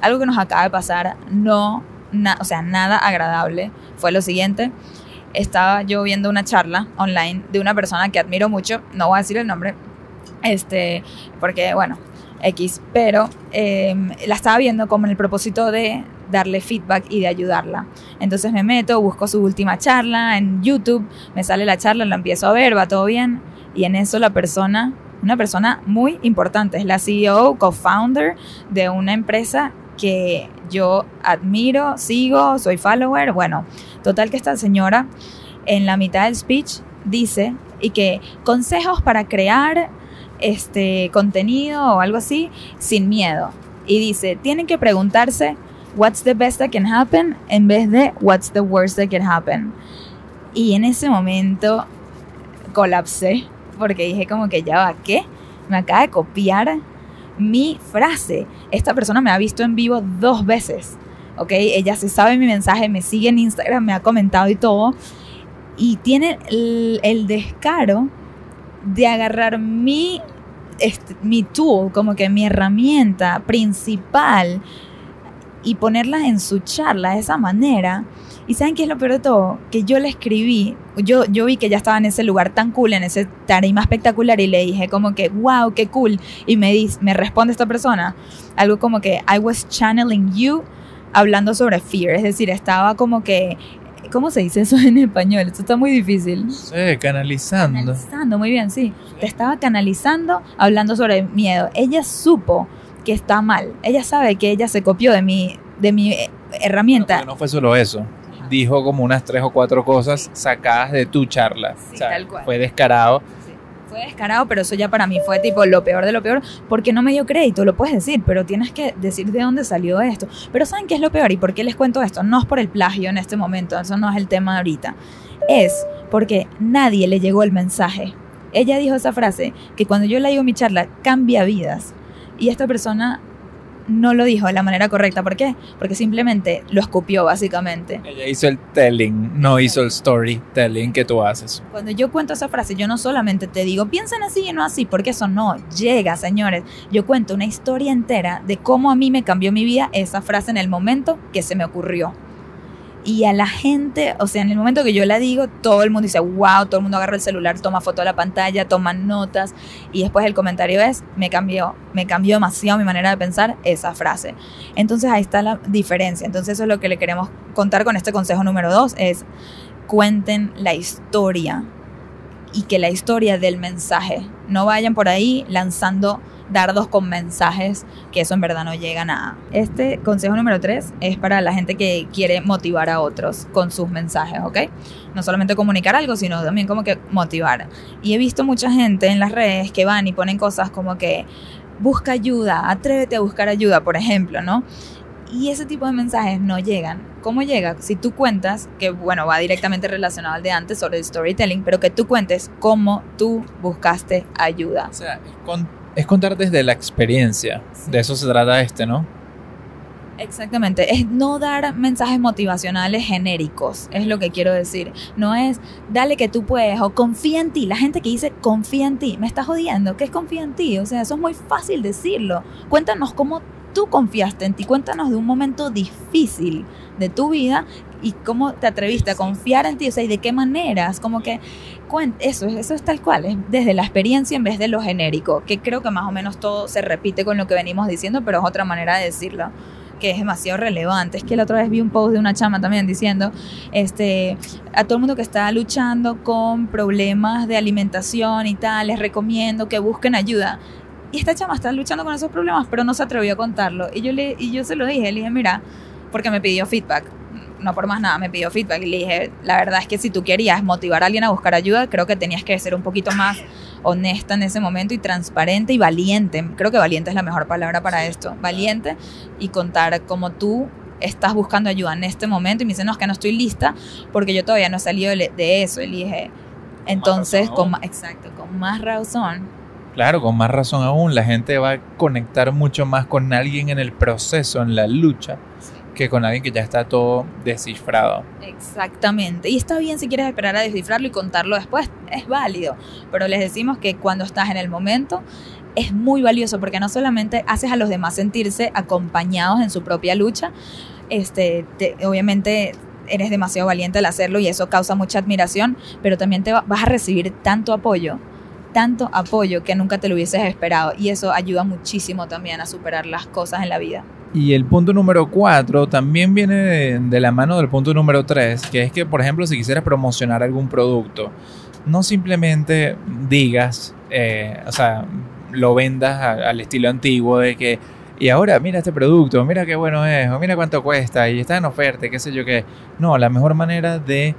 algo que nos acaba de pasar, no, na- o sea, nada agradable, fue lo siguiente. Estaba yo viendo una charla online de una persona que admiro mucho, no voy a decir el nombre, este, porque bueno, X, pero eh, la estaba viendo como en el propósito de darle feedback y de ayudarla. Entonces me meto, busco su última charla en YouTube, me sale la charla, la empiezo a ver, va todo bien, y en eso la persona, una persona muy importante, es la CEO, co-founder de una empresa que yo admiro, sigo, soy follower, bueno, total que esta señora en la mitad del speech dice y que consejos para crear este contenido o algo así sin miedo. Y dice, tienen que preguntarse what's the best that can happen en vez de what's the worst that can happen. Y en ese momento colapsé porque dije como que ya va, ¿qué? Me acaba de copiar mi frase. Esta persona me ha visto en vivo dos veces. ¿Ok? Ella se sabe mi mensaje, me sigue en Instagram, me ha comentado y todo. Y tiene el, el descaro de agarrar mi, este, mi tool, como que mi herramienta principal, y ponerla en su charla de esa manera. Y ¿saben qué es lo peor de todo? Que yo le escribí, yo, yo vi que ella estaba en ese lugar tan cool, en ese tarima espectacular, y le dije como que, wow, qué cool. Y me, dice, me responde esta persona, algo como que, I was channeling you, hablando sobre fear. Es decir, estaba como que, ¿cómo se dice eso en español? Esto está muy difícil. Sí, canalizando. Canalizando, muy bien, sí. Te estaba canalizando hablando sobre miedo. Ella supo que está mal. Ella sabe que ella se copió de mi, de mi eh, herramienta. Pero no fue solo eso. Dijo como unas tres o cuatro cosas sacadas de tu charla. Sí, tal cual. Fue descarado. Fue descarado, pero eso ya para mí fue tipo lo peor de lo peor, porque no me dio crédito, lo puedes decir, pero tienes que decir de dónde salió esto. Pero ¿saben qué es lo peor y por qué les cuento esto? No es por el plagio en este momento, eso no es el tema ahorita. Es porque nadie le llegó el mensaje. Ella dijo esa frase, que cuando yo le digo mi charla, cambia vidas. Y esta persona no lo dijo de la manera correcta. ¿Por qué? Porque simplemente lo escupió, básicamente. Ella hizo el telling, no hizo el storytelling que tú haces. Cuando yo cuento esa frase, yo no solamente te digo, piensen así y no así, porque eso no llega, señores. Yo cuento una historia entera de cómo a mí me cambió mi vida esa frase en el momento que se me ocurrió. Y a la gente, o sea, en el momento que yo la digo, todo el mundo dice, wow, todo el mundo agarra el celular, toma foto de la pantalla, toma notas. Y después el comentario es, me cambió, me cambió demasiado mi manera de pensar esa frase. Entonces ahí está la diferencia. Entonces eso es lo que le queremos contar con este consejo número dos, es cuenten la historia y que la historia del mensaje. No vayan por ahí lanzando dardos con mensajes que eso en verdad no llega a. Este consejo número 3 es para la gente que quiere motivar a otros con sus mensajes, ¿ok? No solamente comunicar algo, sino también como que motivar. Y he visto mucha gente en las redes que van y ponen cosas como que busca ayuda, atrévete a buscar ayuda, por ejemplo, ¿no? Y ese tipo de mensajes no llegan. ¿Cómo llega? Si tú cuentas, que bueno, va directamente relacionado al de antes sobre el storytelling, pero que tú cuentes cómo tú buscaste ayuda. O sea, con- es contar desde la experiencia. De eso se trata este, ¿no? Exactamente, es no dar mensajes motivacionales genéricos, es lo que quiero decir. No es dale que tú puedes o confía en ti. La gente que dice confía en ti, me estás jodiendo, ¿qué es confía en ti? O sea, eso es muy fácil decirlo. Cuéntanos cómo tú confiaste en ti, cuéntanos de un momento difícil de tu vida y cómo te atreviste a confiar en ti, o sea, y de qué maneras, como que eso, eso es tal cual, es desde la experiencia en vez de lo genérico, que creo que más o menos todo se repite con lo que venimos diciendo, pero es otra manera de decirlo que es demasiado relevante. Es que la otra vez vi un post de una chama también diciendo, este, a todo el mundo que está luchando con problemas de alimentación y tal, les recomiendo que busquen ayuda. Y esta chama está luchando con esos problemas, pero no se atrevió a contarlo. Y yo, le, y yo se lo dije, le dije, mira, porque me pidió feedback no por más nada, me pidió feedback y le dije, la verdad es que si tú querías motivar a alguien a buscar ayuda, creo que tenías que ser un poquito más honesta en ese momento y transparente y valiente. Creo que valiente es la mejor palabra para esto. Valiente y contar como tú estás buscando ayuda en este momento y me dice, no, es que no estoy lista porque yo todavía no he salido de eso. Y le dije, entonces, con más, exacto, con más razón. Claro, con más razón aún, la gente va a conectar mucho más con alguien en el proceso, en la lucha, que con alguien que ya está todo descifrado. Exactamente. Y está bien si quieres esperar a descifrarlo y contarlo después, es válido. Pero les decimos que cuando estás en el momento es muy valioso porque no solamente haces a los demás sentirse acompañados en su propia lucha, este, obviamente eres demasiado valiente al hacerlo y eso causa mucha admiración, pero también te vas a recibir tanto apoyo tanto apoyo que nunca te lo hubieses esperado y eso ayuda muchísimo también a superar las cosas en la vida. Y el punto número cuatro también viene de, la mano del punto número tres, que es que, por ejemplo, si quisieras promocionar algún producto, no simplemente digas, eh, o sea, lo vendas al estilo antiguo de que, y ahora mira este producto, mira qué bueno es, o mira cuánto cuesta, y está en oferta, qué sé yo qué. No, la mejor manera de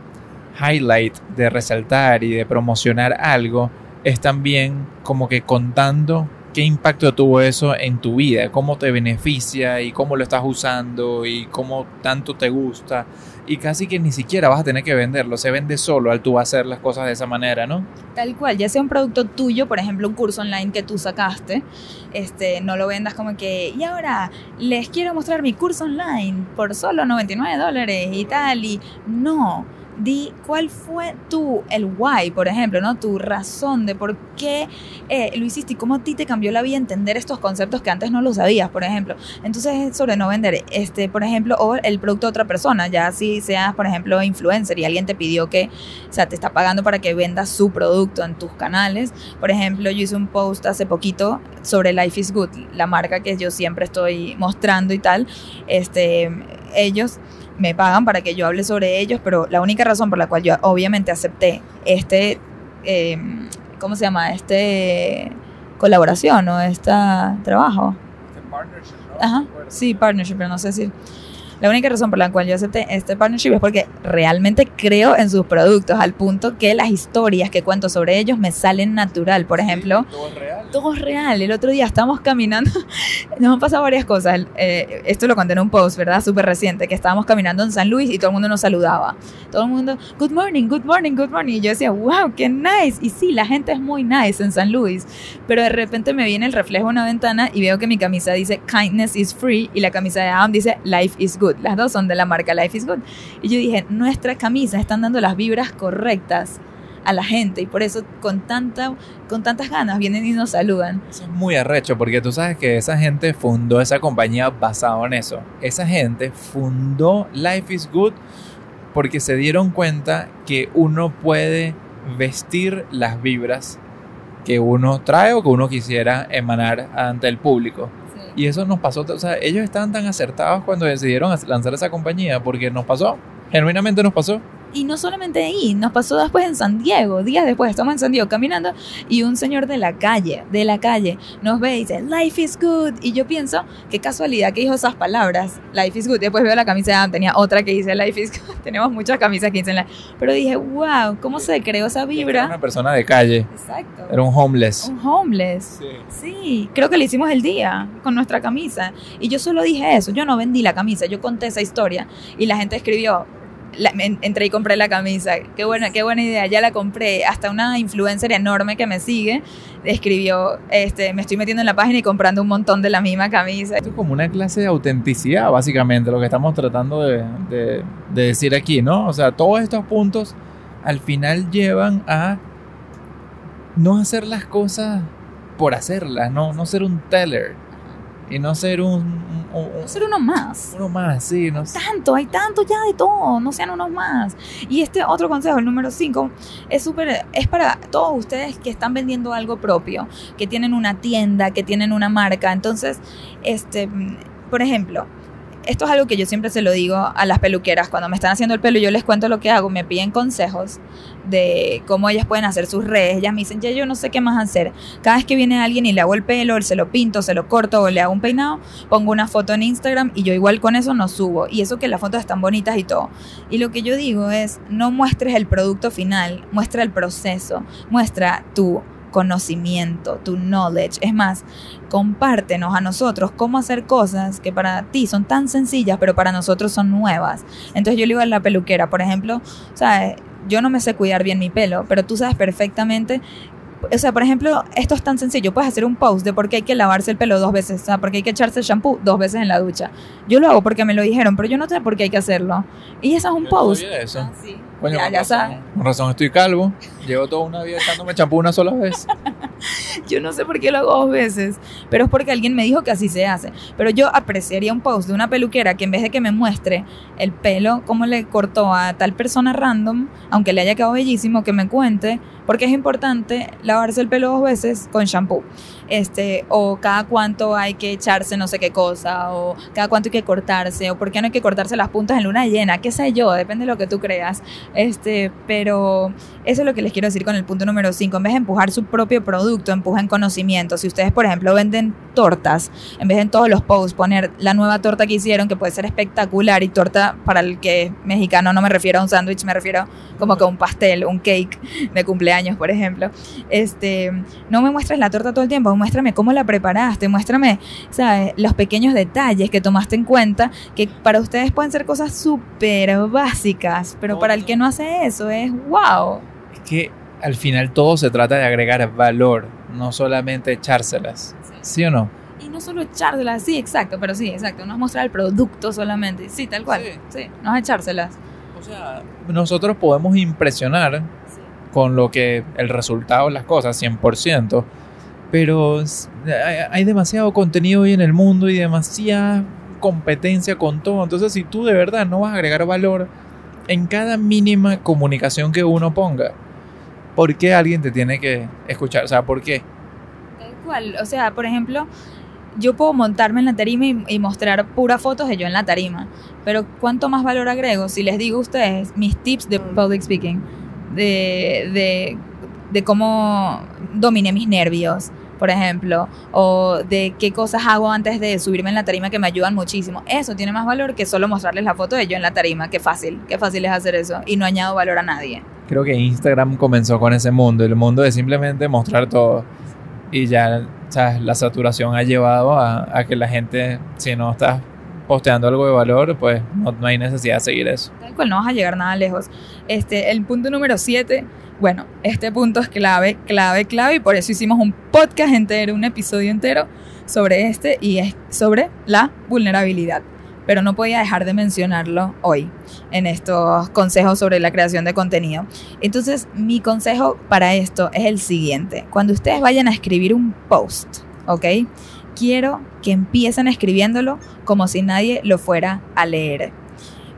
highlight, de resaltar y de promocionar algo es también como que contando qué impacto tuvo eso en tu vida, cómo te beneficia y cómo lo estás usando y cómo tanto te gusta. Y casi que ni siquiera vas a tener que venderlo, se vende solo al tú hacer las cosas de esa manera, ¿no? Tal cual, ya sea un producto tuyo, por ejemplo, un curso online que tú sacaste, este, no lo vendas como que, y ahora les quiero mostrar mi curso online por solo 99 dólares y tal, y no di cuál fue tu, el why, por ejemplo, ¿no? Tu razón de por qué eh, lo hiciste y cómo a ti te cambió la vida entender estos conceptos que antes no lo sabías, por ejemplo. Entonces, sobre no vender, este, por ejemplo, o el producto de otra persona, ya si seas, por ejemplo, influencer y alguien te pidió que, o sea, te está pagando para que vendas su producto en tus canales. Por ejemplo, yo hice un post hace poquito sobre Life is Good, la marca que yo siempre estoy mostrando y tal. Este, ellos me pagan para que yo hable sobre ellos, pero la única razón por la cual yo obviamente acepté este, em, ¿cómo se llama? Este colaboración o este trabajo. Este partnership, ¿no? Ajá, sí, partnership, pero no sé si... La única razón por la cual yo acepté este partnership es porque realmente creo en sus productos, al punto que las historias que cuento sobre ellos me salen natural. Por ejemplo, todo es real. Todo es real. El otro día estábamos caminando, nos han pasado varias cosas. Eh, esto lo conté en un post, ¿verdad? Súper reciente, que estábamos caminando en San Luis y todo el mundo nos saludaba. Todo el mundo, good morning, good morning, good morning. Y yo decía, wow, qué nice. Y sí, la gente es muy nice en San Luis. Pero de repente me viene el reflejo de una ventana y veo que mi camisa dice kindness is free y la camisa de Adam dice life is good. Las dos son de la marca Life is Good. Y yo dije, nuestras camisas están dando las vibras correctas a la gente y por eso con tanta con tantas ganas vienen y nos saludan. Eso es muy arrecho porque tú sabes que esa gente fundó esa compañía basado en eso. Esa gente fundó Life is Good porque se dieron cuenta que uno puede vestir las vibras que uno trae o que uno quisiera emanar ante el público. Y eso nos pasó, o sea, ellos estaban tan acertados cuando decidieron lanzar esa compañía, porque nos pasó, genuinamente nos pasó. Y no solamente ahí, nos pasó después en San Diego, días después, estamos en San Diego caminando y un señor de la calle, de la calle, nos ve y dice, Life is good. Y yo pienso, qué casualidad que dijo esas palabras, Life is good. Después veo la camisa de Adam, tenía otra que dice Life is good. Tenemos muchas camisas que dicen Life. Pero dije, wow, ¿cómo se creó esa vibra? Era una persona de calle. Exacto. Era un homeless. Un homeless. Sí. sí, creo que le hicimos el día con nuestra camisa. Y yo solo dije eso, yo no vendí la camisa, yo conté esa historia. Y la gente escribió, la- en- entré y compré la camisa. Qué buena, qué buena idea. Ya la compré. Hasta una influencer enorme que me sigue escribió, este, me estoy metiendo en la página y comprando un montón de la misma camisa. Esto es como una clase de autenticidad, básicamente, lo que estamos tratando de, de- de decir aquí, ¿no? O sea, todos estos puntos al final llevan a no hacer las cosas por hacerlas, no, no ser un teller y no ser un, un- un- No ser uno más. uno más, sí, no. Tanto, hay tanto ya de todo, no sean unos más. Y este otro consejo, el número 5, es súper, es para todos ustedes que están vendiendo algo propio, que tienen una tienda, que tienen una marca. Entonces, este, por ejemplo, esto es algo que yo siempre se lo digo a las peluqueras cuando me están haciendo el pelo, yo les cuento lo que hago, me piden consejos de cómo ellas pueden hacer sus redes, ellas me dicen, ya yo no sé qué más hacer. Cada vez que viene alguien y le hago el pelo, se lo pinto, se lo corto o le hago un peinado, pongo una foto en Instagram y yo igual con eso no subo. Y eso que las fotos están bonitas y todo. Y lo que yo digo es, no muestres el producto final, muestra el proceso, muestra tu conocimiento, tu knowledge. Es más, compártenos a nosotros cómo hacer cosas que para ti son tan sencillas, pero para nosotros son nuevas. Entonces yo le digo a la peluquera, por ejemplo, ¿sabes? Yo no me sé cuidar bien mi pelo, pero tú sabes perfectamente o sea, por ejemplo, esto es tan sencillo. Puedes hacer un post de por qué hay que lavarse el pelo dos veces, o sea, por qué hay que echarse el shampoo dos veces en la ducha. Yo lo hago porque me lo dijeron, pero yo no sé por qué hay que hacerlo. Y eso es un Yo no post. sabía eso. Ah, sí. Coño, Ya, ya sabes. con razón estoy calvo. Llevo toda una vida echándome champú una sola vez. Yo no sé por qué lo hago dos veces, pero es porque alguien me dijo que así se hace. Pero yo apreciaría un post de una peluquera que en vez de que me muestre el pelo, cómo le cortó a tal persona random, aunque le haya quedado bellísimo, que me cuente, porque es importante lavarse el pelo dos veces con shampoo. Este, o cada cuánto hay que echarse no sé qué cosa, o cada cuánto hay que cortarse, o por qué no hay que cortarse las puntas en luna llena, qué sé yo, depende de lo que tú creas. Este, pero eso es lo que les quiero decir con el punto número 5. En vez de empujar su propio producto, empujen conocimiento. Si ustedes, por ejemplo, venden tortas, en vez de en todos los posts poner la nueva torta que hicieron, que puede ser espectacular, y torta para el que es mexicano, no me refiero a un sándwich, me refiero como que a un pastel, un cake de cumpleaños, por ejemplo. Este, no me muestres la torta todo el tiempo, muéstrame cómo la preparaste, muéstrame, ¿sabes? Los pequeños detalles que tomaste en cuenta, que para ustedes pueden ser cosas súper básicas, pero para el que no hace eso es wow. Es que al final todo se trata de agregar valor, no solamente echárselas. ¿Sí o no? Y no solo echárselas, sí, exacto, pero sí, exacto, no es mostrar el producto solamente, sí, tal cual, Sí. sí, no es echárselas. O sea, nosotros podemos impresionar con lo que el resultado de las cosas, 100%, pero hay, demasiado contenido hoy en el mundo y demasiada competencia con todo. Entonces, si tú de verdad no vas a agregar valor en cada mínima comunicación que uno ponga, ¿por qué alguien te tiene que escuchar? O sea, ¿por qué? Tal cual, o sea, por ejemplo, yo puedo montarme en la tarima y, mostrar puras fotos de yo en la tarima, pero ¿cuánto más valor agrego si les digo a ustedes mis tips de public speaking, de, de cómo dominé mis nervios? Por ejemplo, o de qué cosas hago antes de subirme en la tarima que me ayudan muchísimo. Eso tiene más valor que solo mostrarles la foto de yo en la tarima. Qué fácil, qué fácil es hacer eso. Y no añado valor a nadie. Creo que Instagram comenzó con ese mundo, el mundo de simplemente mostrar todo. Y ya ¿sabes? la saturación ha llevado a, que la gente, si no estás posteando algo de valor, pues no, no hay necesidad de seguir eso. No vas a llegar nada lejos. Este, el punto número 7, bueno, este punto es clave, clave, clave, y por eso hicimos un podcast entero, un episodio entero sobre este, y es sobre la vulnerabilidad. Pero no podía dejar de mencionarlo hoy en estos consejos sobre la creación de contenido. Entonces, mi consejo para esto es el siguiente. Cuando ustedes vayan a escribir un post, ¿ok? Quiero que empiecen escribiéndolo como si nadie lo fuera a leer.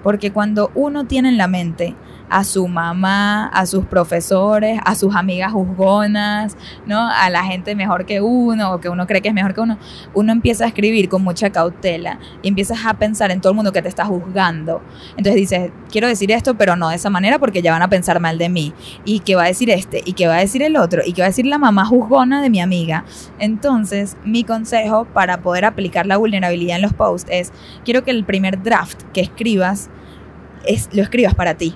Porque cuando uno tiene en la mente a su mamá, a sus profesores, a sus amigas juzgonas, ¿no? A la gente mejor que uno o que uno cree que es mejor que uno, uno empieza a escribir con mucha cautela y empiezas a pensar en todo el mundo que te está juzgando. Entonces dices, quiero decir esto, pero no de esa manera porque ya van a pensar mal de mí. ¿Y qué va a decir este? ¿Y qué va a decir el otro? ¿Y qué va a decir la mamá juzgona de mi amiga? Entonces, mi consejo para poder aplicar la vulnerabilidad en los posts es, quiero que el primer draft que escribas es, lo escribas para ti.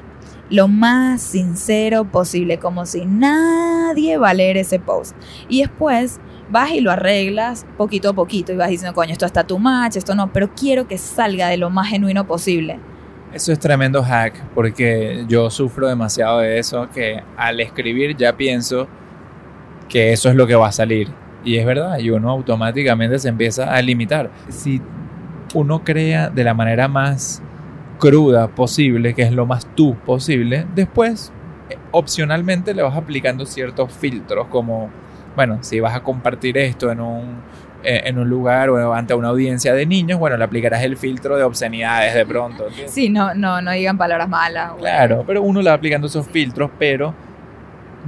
Lo más sincero posible, como si nadie va a leer ese post. Y después vas y lo arreglas poquito a poquito y vas diciendo, coño, esto está too much, esto no, pero quiero que salga de lo más genuino posible. Eso es tremendo hack porque yo sufro demasiado de eso que al escribir ya pienso que eso es lo que va a salir. Y es verdad, y uno automáticamente se empieza a limitar. Si uno crea de la manera más cruda posible, que es lo más tú posible, después eh, opcionalmente le vas aplicando ciertos filtros como, bueno, si vas a compartir esto en un, eh, en un lugar o ante una audiencia de niños, bueno, le aplicarás el filtro de obscenidades de pronto. Sí, no, no, no digan palabras malas. Claro, pero uno le va aplicando esos filtros, pero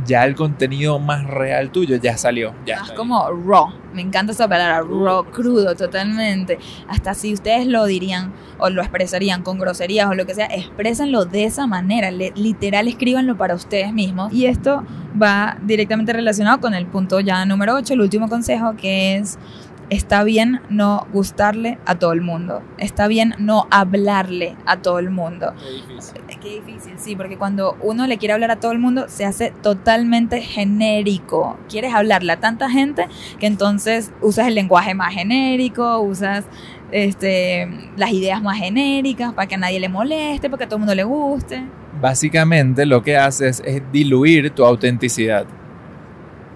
ya el contenido más real tuyo ya salió. Ya más como raw. Me encanta esa palabra, raw, crudo, totalmente. Hasta si ustedes lo dirían o lo expresarían con groserías o lo que sea, exprésenlo de esa manera. literal, escríbanlo para ustedes mismos. Y esto va directamente relacionado con el punto ya número 8, el último consejo, que es Está bien no gustarle a todo el mundo. Está bien no hablarle a todo el mundo. Qué difícil. Qué difícil, sí, porque cuando uno le quiere hablar a todo el mundo se hace totalmente genérico. Quieres hablarle a tanta gente que entonces usas el lenguaje más genérico, usas este, las ideas más genéricas para que a nadie le moleste, para que a todo el mundo le guste. Básicamente lo que haces es diluir tu autenticidad.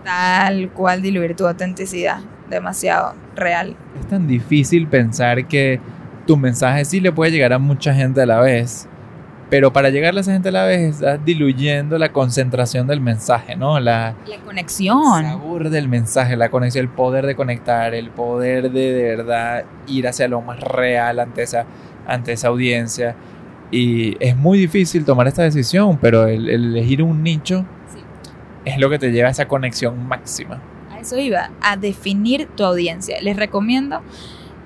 Tal cual diluir tu autenticidad demasiado real. Es tan difícil pensar que tu mensaje sí le puede llegar a mucha gente a la vez, pero para llegarle a esa gente a la vez estás diluyendo la concentración del mensaje, ¿no? La, la conexión. El sabor del mensaje, la conexión, el poder de conectar, el poder de de verdad ir hacia lo más real ante esa, ante esa audiencia. Y es muy difícil tomar esta decisión, pero el, elegir un nicho es lo que te lleva a esa conexión máxima eso iba, a definir tu audiencia. Les recomiendo,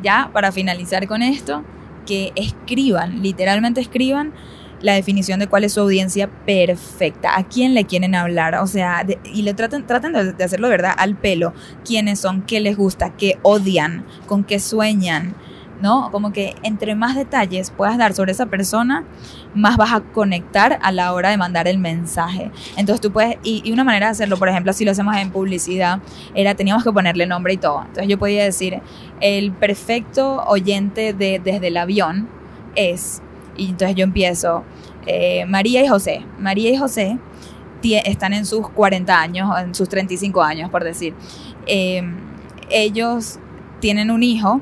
ya para finalizar con esto, que escriban, literalmente escriban la definición de cuál es su audiencia perfecta, a quién le quieren hablar, o sea, y le traten, traten de, de, hacerlo, ¿verdad? Al pelo, quiénes son, qué les gusta, qué odian, con qué sueñan, ¿no? Como que entre más detalles puedas dar sobre esa persona, más vas a conectar a la hora de mandar el mensaje. Entonces tú puedes, y, una manera de hacerlo, por ejemplo, si lo hacemos en publicidad, era teníamos que ponerle nombre y todo. Entonces yo podía decir, el perfecto oyente de desde el avión es, y entonces yo empiezo, eh, María y José. María y José están en sus 40 años, en sus 35 años, por decir. Eh, ellos tienen un hijo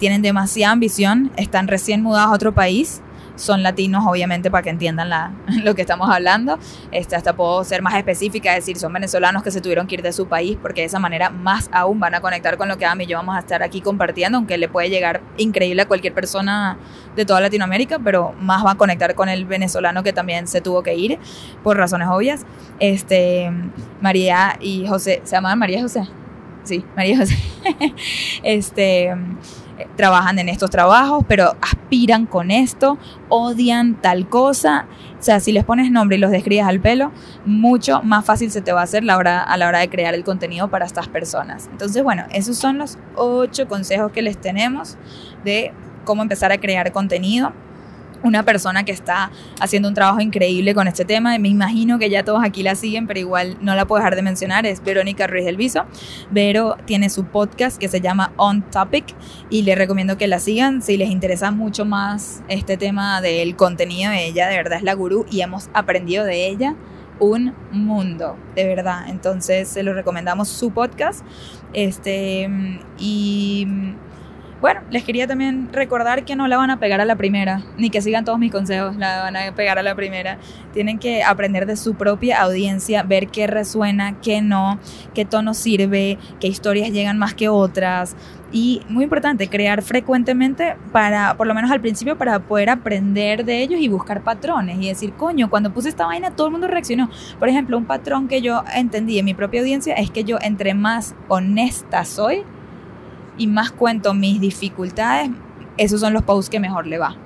tienen demasiada ambición, están recién mudados a otro país, son latinos obviamente para que entiendan la, lo que estamos hablando. Este, hasta puedo ser más específica, decir, son venezolanos que se tuvieron que ir de su país porque de esa manera más aún van a conectar con lo que Ami y yo vamos a estar aquí compartiendo, aunque le puede llegar increíble a cualquier persona de toda Latinoamérica, pero más va a conectar con el venezolano que también se tuvo que ir por razones obvias. Este, María y José, ¿se llamaban María y José? Sí, María y José. este trabajan en estos trabajos, pero aspiran con esto, odian tal cosa. O sea, si les pones nombre y los describes al pelo, mucho más fácil se te va a hacer la hora, a la hora de crear el contenido para estas personas. Entonces, bueno, esos son los ocho consejos que les tenemos de cómo empezar a crear contenido una persona que está haciendo un trabajo increíble con este tema. Me imagino que ya todos aquí la siguen, pero igual no la puedo dejar de mencionar. Es Verónica Ruiz del Viso. Vero tiene su podcast que se llama On Topic y les recomiendo que la sigan si les interesa mucho más este tema del contenido de ella. De verdad es la gurú y hemos aprendido de ella un mundo, de verdad. Entonces se lo recomendamos su podcast. Este, y bueno, les quería también recordar que no la van a pegar a la primera, ni que sigan todos mis consejos, la van a pegar a la primera. Tienen que aprender de su propia audiencia, ver qué resuena, qué no, qué tono sirve, qué historias llegan más que otras. Y muy importante, crear frecuentemente para, por lo menos al principio, para poder aprender de ellos y buscar patrones y decir, coño, cuando puse esta vaina todo el mundo reaccionó. Por ejemplo, un patrón que yo entendí en mi propia audiencia es que yo entre más honesta soy, y más cuento mis dificultades, esos son los posts que mejor le va.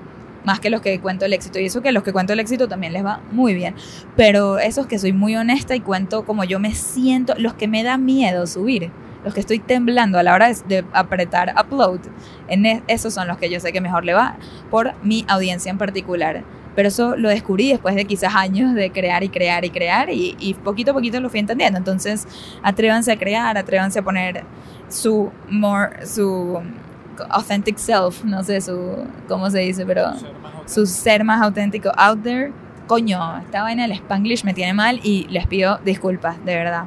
Más que los que cuento el éxito. Y eso que los que cuento el éxito también les va muy bien. Pero esos que soy muy honesta y cuento como yo me siento, los que me da miedo subir, los que estoy temblando a la hora de, apretar upload, e, esos son los que yo sé que mejor le va por mi audiencia en particular. Pero eso lo descubrí después de quizás años de crear y crear y crear y, y poquito a poquito lo fui entendiendo. Entonces, atrévanse a crear, atrévanse a poner su more, su authentic self, no sé su cómo se dice, pero su ser más auténtico out there. Coño, esta vaina del Spanglish me tiene mal y les pido disculpas, de verdad.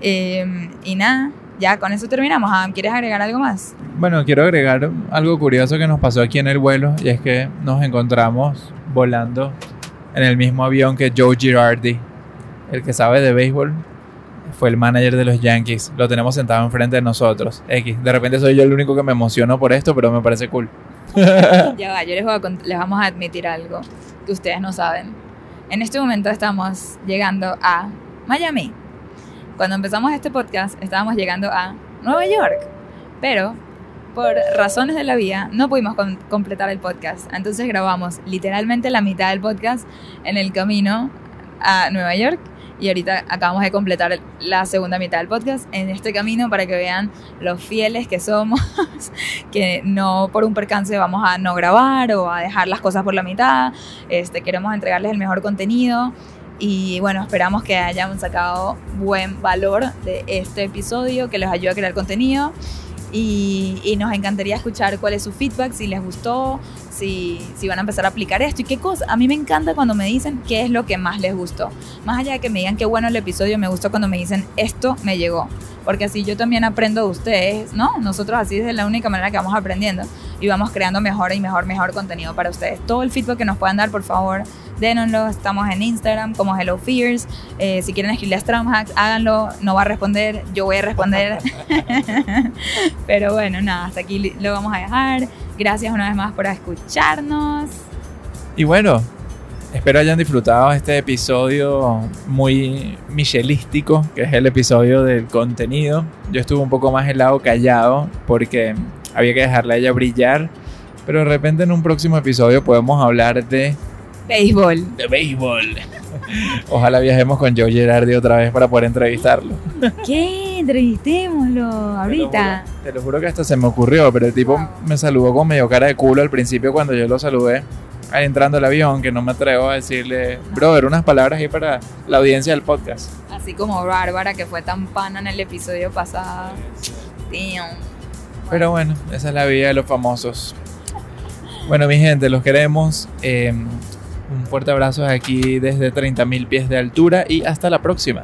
Eh, y nada, ya con eso terminamos. Adam, ¿quieres agregar algo más? Bueno, quiero agregar algo curioso que nos pasó aquí en el vuelo y es que nos encontramos volando en el mismo avión que Joe Girardi, el que sabe de béisbol. Fue el manager de los Yankees. Lo tenemos sentado enfrente de nosotros. X. De repente soy yo el único que me emociono por esto, pero me parece cool. Ya va, yo les, voy a les vamos a admitir algo que ustedes no saben. En este momento estamos llegando a Miami. Cuando empezamos este podcast estábamos llegando a Nueva York. Pero por razones de la vida no pudimos com- completar el podcast. Entonces grabamos literalmente la mitad del podcast en el camino a Nueva York. Y ahorita acabamos de completar la segunda mitad del podcast en este camino para que vean los fieles que somos que no por un percance vamos a no grabar o a dejar las cosas por la mitad. Este, queremos entregarles el mejor contenido y bueno, esperamos que hayan sacado buen valor de este episodio, que les ayude a crear contenido. Y, y nos encantaría escuchar cuál es su feedback, si les gustó, si, si van a empezar a aplicar esto y qué cosa. A mí me encanta cuando me dicen qué es lo que más les gustó. Más allá de que me digan qué bueno el episodio, me gustó cuando me dicen esto me llegó. Porque así yo también aprendo de ustedes, ¿no? Nosotros así es la única manera que vamos aprendiendo y vamos creando mejor y mejor, mejor contenido para ustedes. Todo el feedback que nos puedan dar, por favor, dénoslo. Estamos en Instagram como Hello Fears. Eh, si quieren escribirle a Stramhacks, háganlo. No va a responder, yo voy a responder. Pero bueno, nada, hasta aquí lo vamos a dejar. Gracias una vez más por escucharnos. Y bueno, espero hayan disfrutado este episodio muy michelístico, que es el episodio del contenido. Yo estuve un poco más helado callado porque había que dejarla a ella brillar. Pero de repente en un próximo episodio podemos hablar de, Béisbol. de béisbol. Ojalá viajemos con Joe Gerardi otra vez para poder entrevistarlo. ¿Qué? Entrevistémoslo ahorita. Te lo, juro, te lo juro que hasta se me ocurrió, pero el tipo me saludó con medio cara de culo al principio cuando yo lo saludé entrando al avión, que no me atrevo a decirle, brother, unas palabras ahí para la audiencia del podcast. Así como Bárbara, que fue tan pana en el episodio pasado. Damn. Pero bueno, esa es la vida de los famosos. Bueno, mi gente, los queremos. Eh, fuerte abrazo aquí desde 30.000 pies de altura y hasta la próxima.